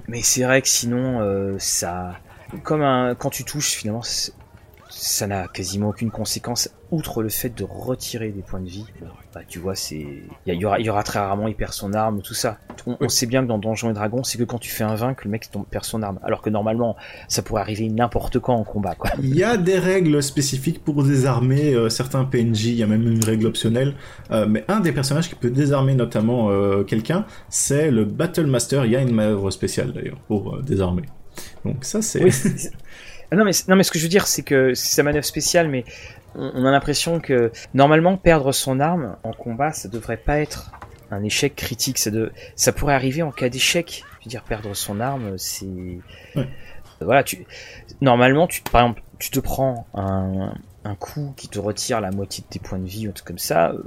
Mais c'est vrai que sinon, euh, ça, comme un, quand tu touches, finalement, ça n'a quasiment aucune conséquence, outre le fait de retirer des points de vie. Bah, tu vois, c'est, il y, aura, il y aura très rarement, il perd son arme, tout ça. On, on sait bien que dans Donjons et Dragons, c'est que quand tu fais un 20 que le mec tombe- perd son arme. Alors que normalement, ça pourrait arriver n'importe quand en combat, quoi. Il y a des règles spécifiques pour désarmer euh, certains PNJ, il y a même une règle optionnelle, euh, mais un des personnages qui peut désarmer notamment euh, quelqu'un, c'est le Battle Master, il y a une manœuvre spéciale d'ailleurs pour désarmer. Donc ça c'est... Oui, non, mais, non, mais ce que je veux dire, c'est que c'est sa manœuvre spéciale, mais on, on a l'impression que normalement, perdre son arme en combat, ça devrait pas être un échec critique. Ça, de, ça pourrait arriver en cas d'échec. Je veux dire, perdre son arme, c'est. Ouais. Voilà, tu. Normalement, tu, par exemple, tu te prends un, un coup qui te retire la moitié de tes points de vie, ou un truc comme ça, euh,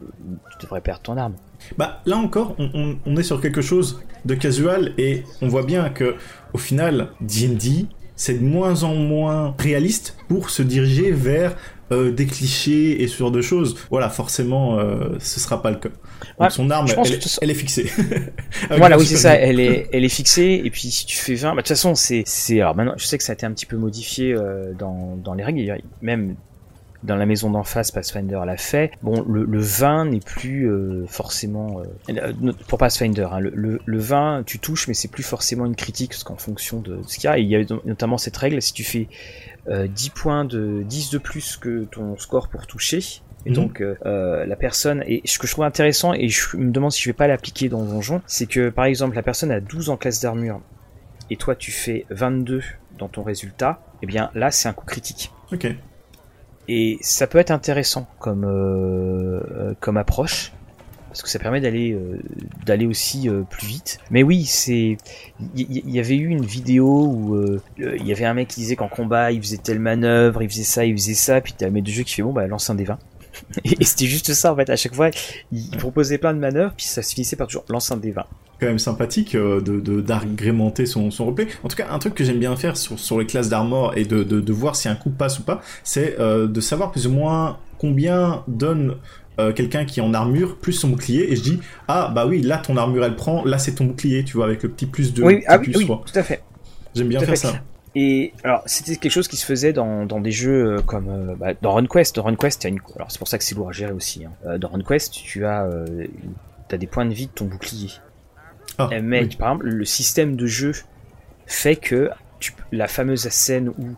tu devrais perdre ton arme. Bah là encore, on, on- on est sur quelque chose de casual et on voit bien que au final, D&D, c'est de moins en moins réaliste pour se diriger vers euh, des clichés et ce genre de choses. Voilà, forcément, euh, ce sera pas le cas. Donc Ouais, son arme, elle, que elle est fixée. Voilà, oui, c'est ça. Elle est, elle est fixée. Et puis, si tu fais 20, bah, de toute façon, c'est, c'est, alors maintenant, je sais que ça a été un petit peu modifié euh, dans, dans les règles. Même dans la maison d'en face, Pathfinder l'a fait. Bon, le, le 20 n'est plus euh, forcément, euh, euh, pour Pathfinder, hein, le, le, le 20, tu touches, mais c'est plus forcément une critique, parce qu'en fonction de ce qu'il y a. Et il y a notamment cette règle, si tu fais euh, 10 points de 10 de plus que ton score pour toucher, et Mhm. donc euh, la personne, et ce que je trouve intéressant, et je me demande si je vais pas l'appliquer dans Donjon, c'est que par exemple la personne a 12 en classe d'armure, et toi tu fais 22 dans ton résultat, et bien là c'est un coup critique. Ok. Et ça peut être intéressant comme, euh, euh, comme approche. Parce que ça permet d'aller euh, aussi plus vite. Mais oui, c'est il y, avait eu une vidéo où il y avait un mec qui disait qu'en combat il faisait telle manœuvre, il faisait ça, il faisait ça, puis t'as le maître de jeu qui fait bon bah lance un des 20. Et, et c'était juste ça en fait. À chaque fois, il proposait plein de manœuvres, puis ça se finissait par toujours lance un des 20. Quand même sympathique euh, de d'agrémenter son, son replay. En tout cas, un truc que j'aime bien faire sur, sur les classes d'armor et de, de, de voir si un coup passe ou pas, c'est euh, de savoir plus ou moins combien donne euh, quelqu'un qui est en armure plus son bouclier et je dis ah bah oui là ton armure elle prend là c'est ton bouclier tu vois avec le petit plus de oui, ah oui, plus oui, tout à fait. j'aime bien tout faire fait. ça Et alors, c'était quelque chose qui se faisait dans, dans des jeux comme euh, bah, dans RunQuest. Dans RunQuest, une... alors c'est pour ça que c'est lourd à gérer aussi. Hein. Dans RunQuest, tu as, euh, as des points de vie de ton bouclier. Ah, mais oui. par exemple, le système de jeu fait que tu, la fameuse scène où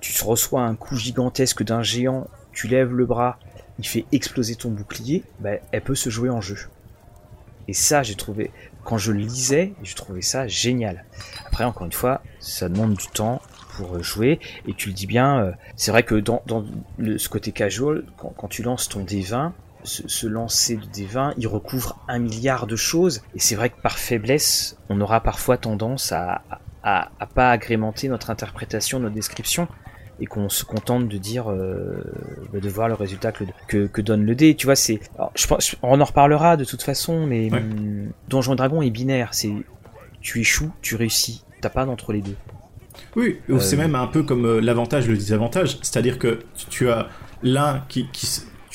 tu reçois un coup gigantesque d'un géant, tu lèves le bras, il fait exploser ton bouclier, bah, elle peut se jouer en jeu. Et ça, j'ai trouvé, quand je lisais, je trouvais ça génial. Après, encore une fois, ça demande du temps pour euh, jouer, et tu le dis bien, euh, c'est vrai que dans, dans le, ce côté casual, quand, quand tu lances ton D20, ce, ce lancer de D20, il recouvre un milliard de choses, et c'est vrai que par faiblesse, on aura parfois tendance à, à, à pas agrémenter notre interprétation, notre description, et qu'on se contente de dire euh, bah, de voir le résultat que, que, que donne le dé tu vois c'est alors, je pense on en reparlera de toute façon mais Ouais. hum, Donjon et Dragon est binaire c'est tu échoues tu réussis t'as pas d'entre les deux Oui, ou Euh, c'est même un peu comme euh, l'avantage, le désavantage. C'est-à-dire que tu as l'un qui,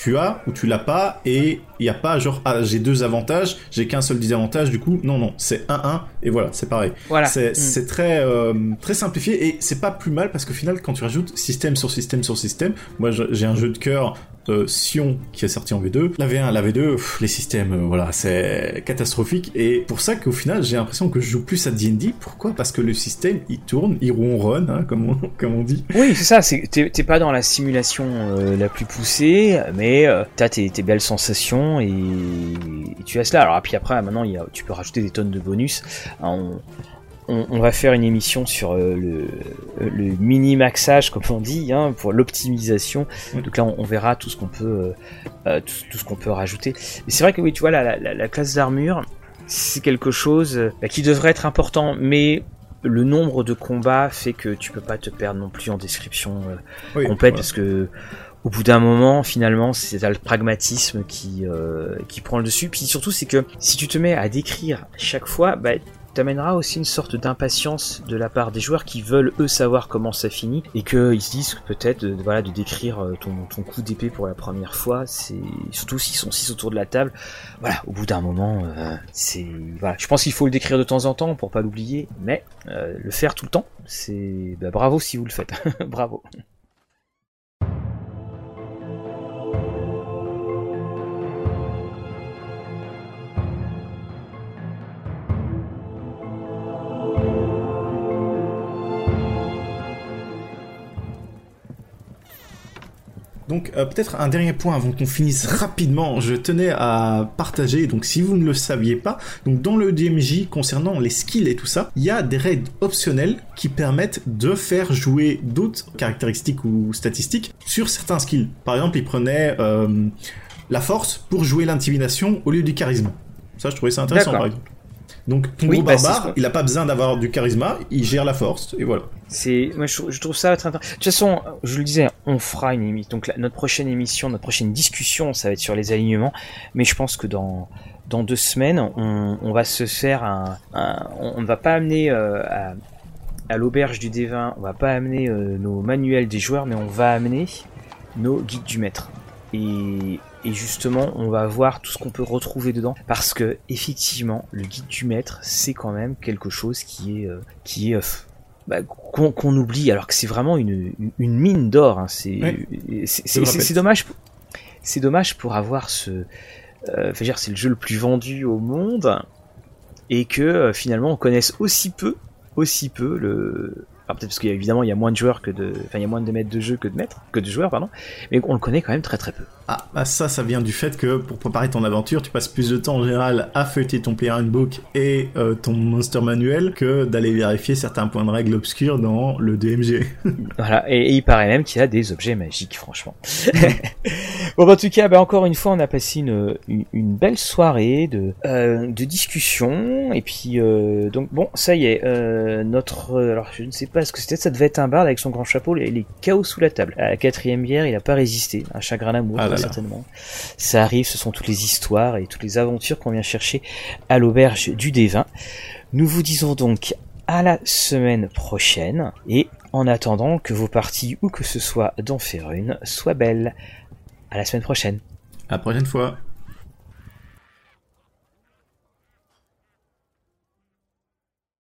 tu as ou tu l'as pas, et il n'y a pas genre, ah, j'ai deux avantages, j'ai qu'un seul désavantage, du coup, non, non, c'est 1-1, et voilà, c'est pareil. voilà C'est c'est très, euh, très simplifié, et c'est pas plus mal, parce qu'au final, quand tu rajoutes système sur système sur système, moi j'ai un jeu de cœur euh, Sion qui est sorti en V2. La V1, la V2, pff, les systèmes, euh, voilà, c'est catastrophique. Et pour ça qu'au final, j'ai l'impression que je joue plus à D&D. Pourquoi? Parce que le système, il tourne, il ronronne, hein, comme, on, comme on dit. Oui, c'est ça, t'es pas dans la simulation euh, la plus poussée, mais t'as tes, belles sensations et, tu as cela. Alors puis après, maintenant, tu peux rajouter des tonnes de bonus. Hein, on, on va faire une émission sur euh, le, le mini maxage, comme on dit, hein, pour l'optimisation. Donc là, on, on verra tout ce qu'on peut, euh, euh, tout, tout ce qu'on peut rajouter. Mais c'est vrai que oui, tu vois, la, la, la- la classe d'armure, c'est quelque chose bah, qui devrait être important, mais le nombre de combats fait que tu peux pas te perdre non plus en description euh, Oui, complète voilà. parce que au bout d'un moment finalement c'est le pragmatisme qui euh, qui prend le dessus puis surtout c'est que si tu te mets à décrire chaque fois bah t'amèneras aussi une sorte d'impatience de la part des joueurs qui veulent eux savoir comment ça finit et qu'ils se disent peut-être de, voilà de décrire euh, ton, ton coup d'épée pour la première fois. C'est surtout s'ils sont six autour de la table. Voilà au bout d'un moment euh, c'est voilà. Je pense qu'il faut le décrire de temps en temps pour pas l'oublier mais euh, le faire tout le temps c'est bah, bravo si vous le faites. Bravo Donc euh, peut-être un dernier point avant qu'on finisse rapidement, je tenais à partager, donc si vous ne le saviez pas, donc dans le DMJ concernant les skills et tout ça, il y a des règles optionnelles qui permettent de faire jouer d'autres caractéristiques ou statistiques sur certains skills. Par exemple, il prenait euh, la force pour jouer l'intimidation au lieu du charisme. Ça, je trouvais ça intéressant par exemple. Donc ton Oui, gros bah, barbare, il a pas besoin d'avoir du charisme, il gère la force, et voilà. C'est, moi, je, je trouve ça très intéressant. De toute façon, je le disais, on fera une émission. Donc, la- notre prochaine émission, notre prochaine discussion, ça va être sur les alignements. Mais je pense que dans, dans deux semaines, on, on va se faire un, un- on ne va pas amener euh, à, à l'auberge du D20, on va pas amener euh, nos manuels des joueurs, mais on va amener nos guides du maître. Et, et justement, on va voir tout ce qu'on peut retrouver dedans, parce que effectivement, le guide du maître, c'est quand même quelque chose qui est, euh, qui est, euh, bah, qu'on oublie, alors que c'est vraiment une, une- mine d'or. hein. C'est, c'est, dommage. pour- C'est dommage pour avoir ce, euh, c'est le jeu le plus vendu au monde et que euh, finalement on connaisse aussi peu, aussi peu le. Alors peut-être parce qu'évidemment il y a moins de joueurs que de, enfin il y a moins de maîtres de jeu que de maîtres, que de joueurs pardon, mais on le connaît quand même très très peu. Ah, bah ça, ça vient du fait que pour préparer ton aventure, tu passes plus de temps en général à feuilleter ton player handbook et euh, ton monster manuel que d'aller vérifier certains points de règle obscurs dans le DMG. Voilà, et, et il paraît même qu'il y a des objets magiques, franchement. bon, bah, en tout cas, bah, encore une fois, on a passé une, une, une belle soirée de, euh, de discussion, et puis, euh, donc, bon, ça y est, euh, notre, alors, je ne sais pas ce que c'était, ça devait être un barde avec son grand chapeau, les, les chaos sous la table. À la quatrième bière, il a pas résisté, un chagrin d'amour, Ah là là. certainement. Ça arrive, ce sont toutes les histoires et toutes les aventures qu'on vient chercher à l'auberge du D20. Nous vous disons donc à la semaine prochaine et en attendant que vos parties ou que ce soit d'en faire une soient belles. À la semaine prochaine. À la prochaine fois.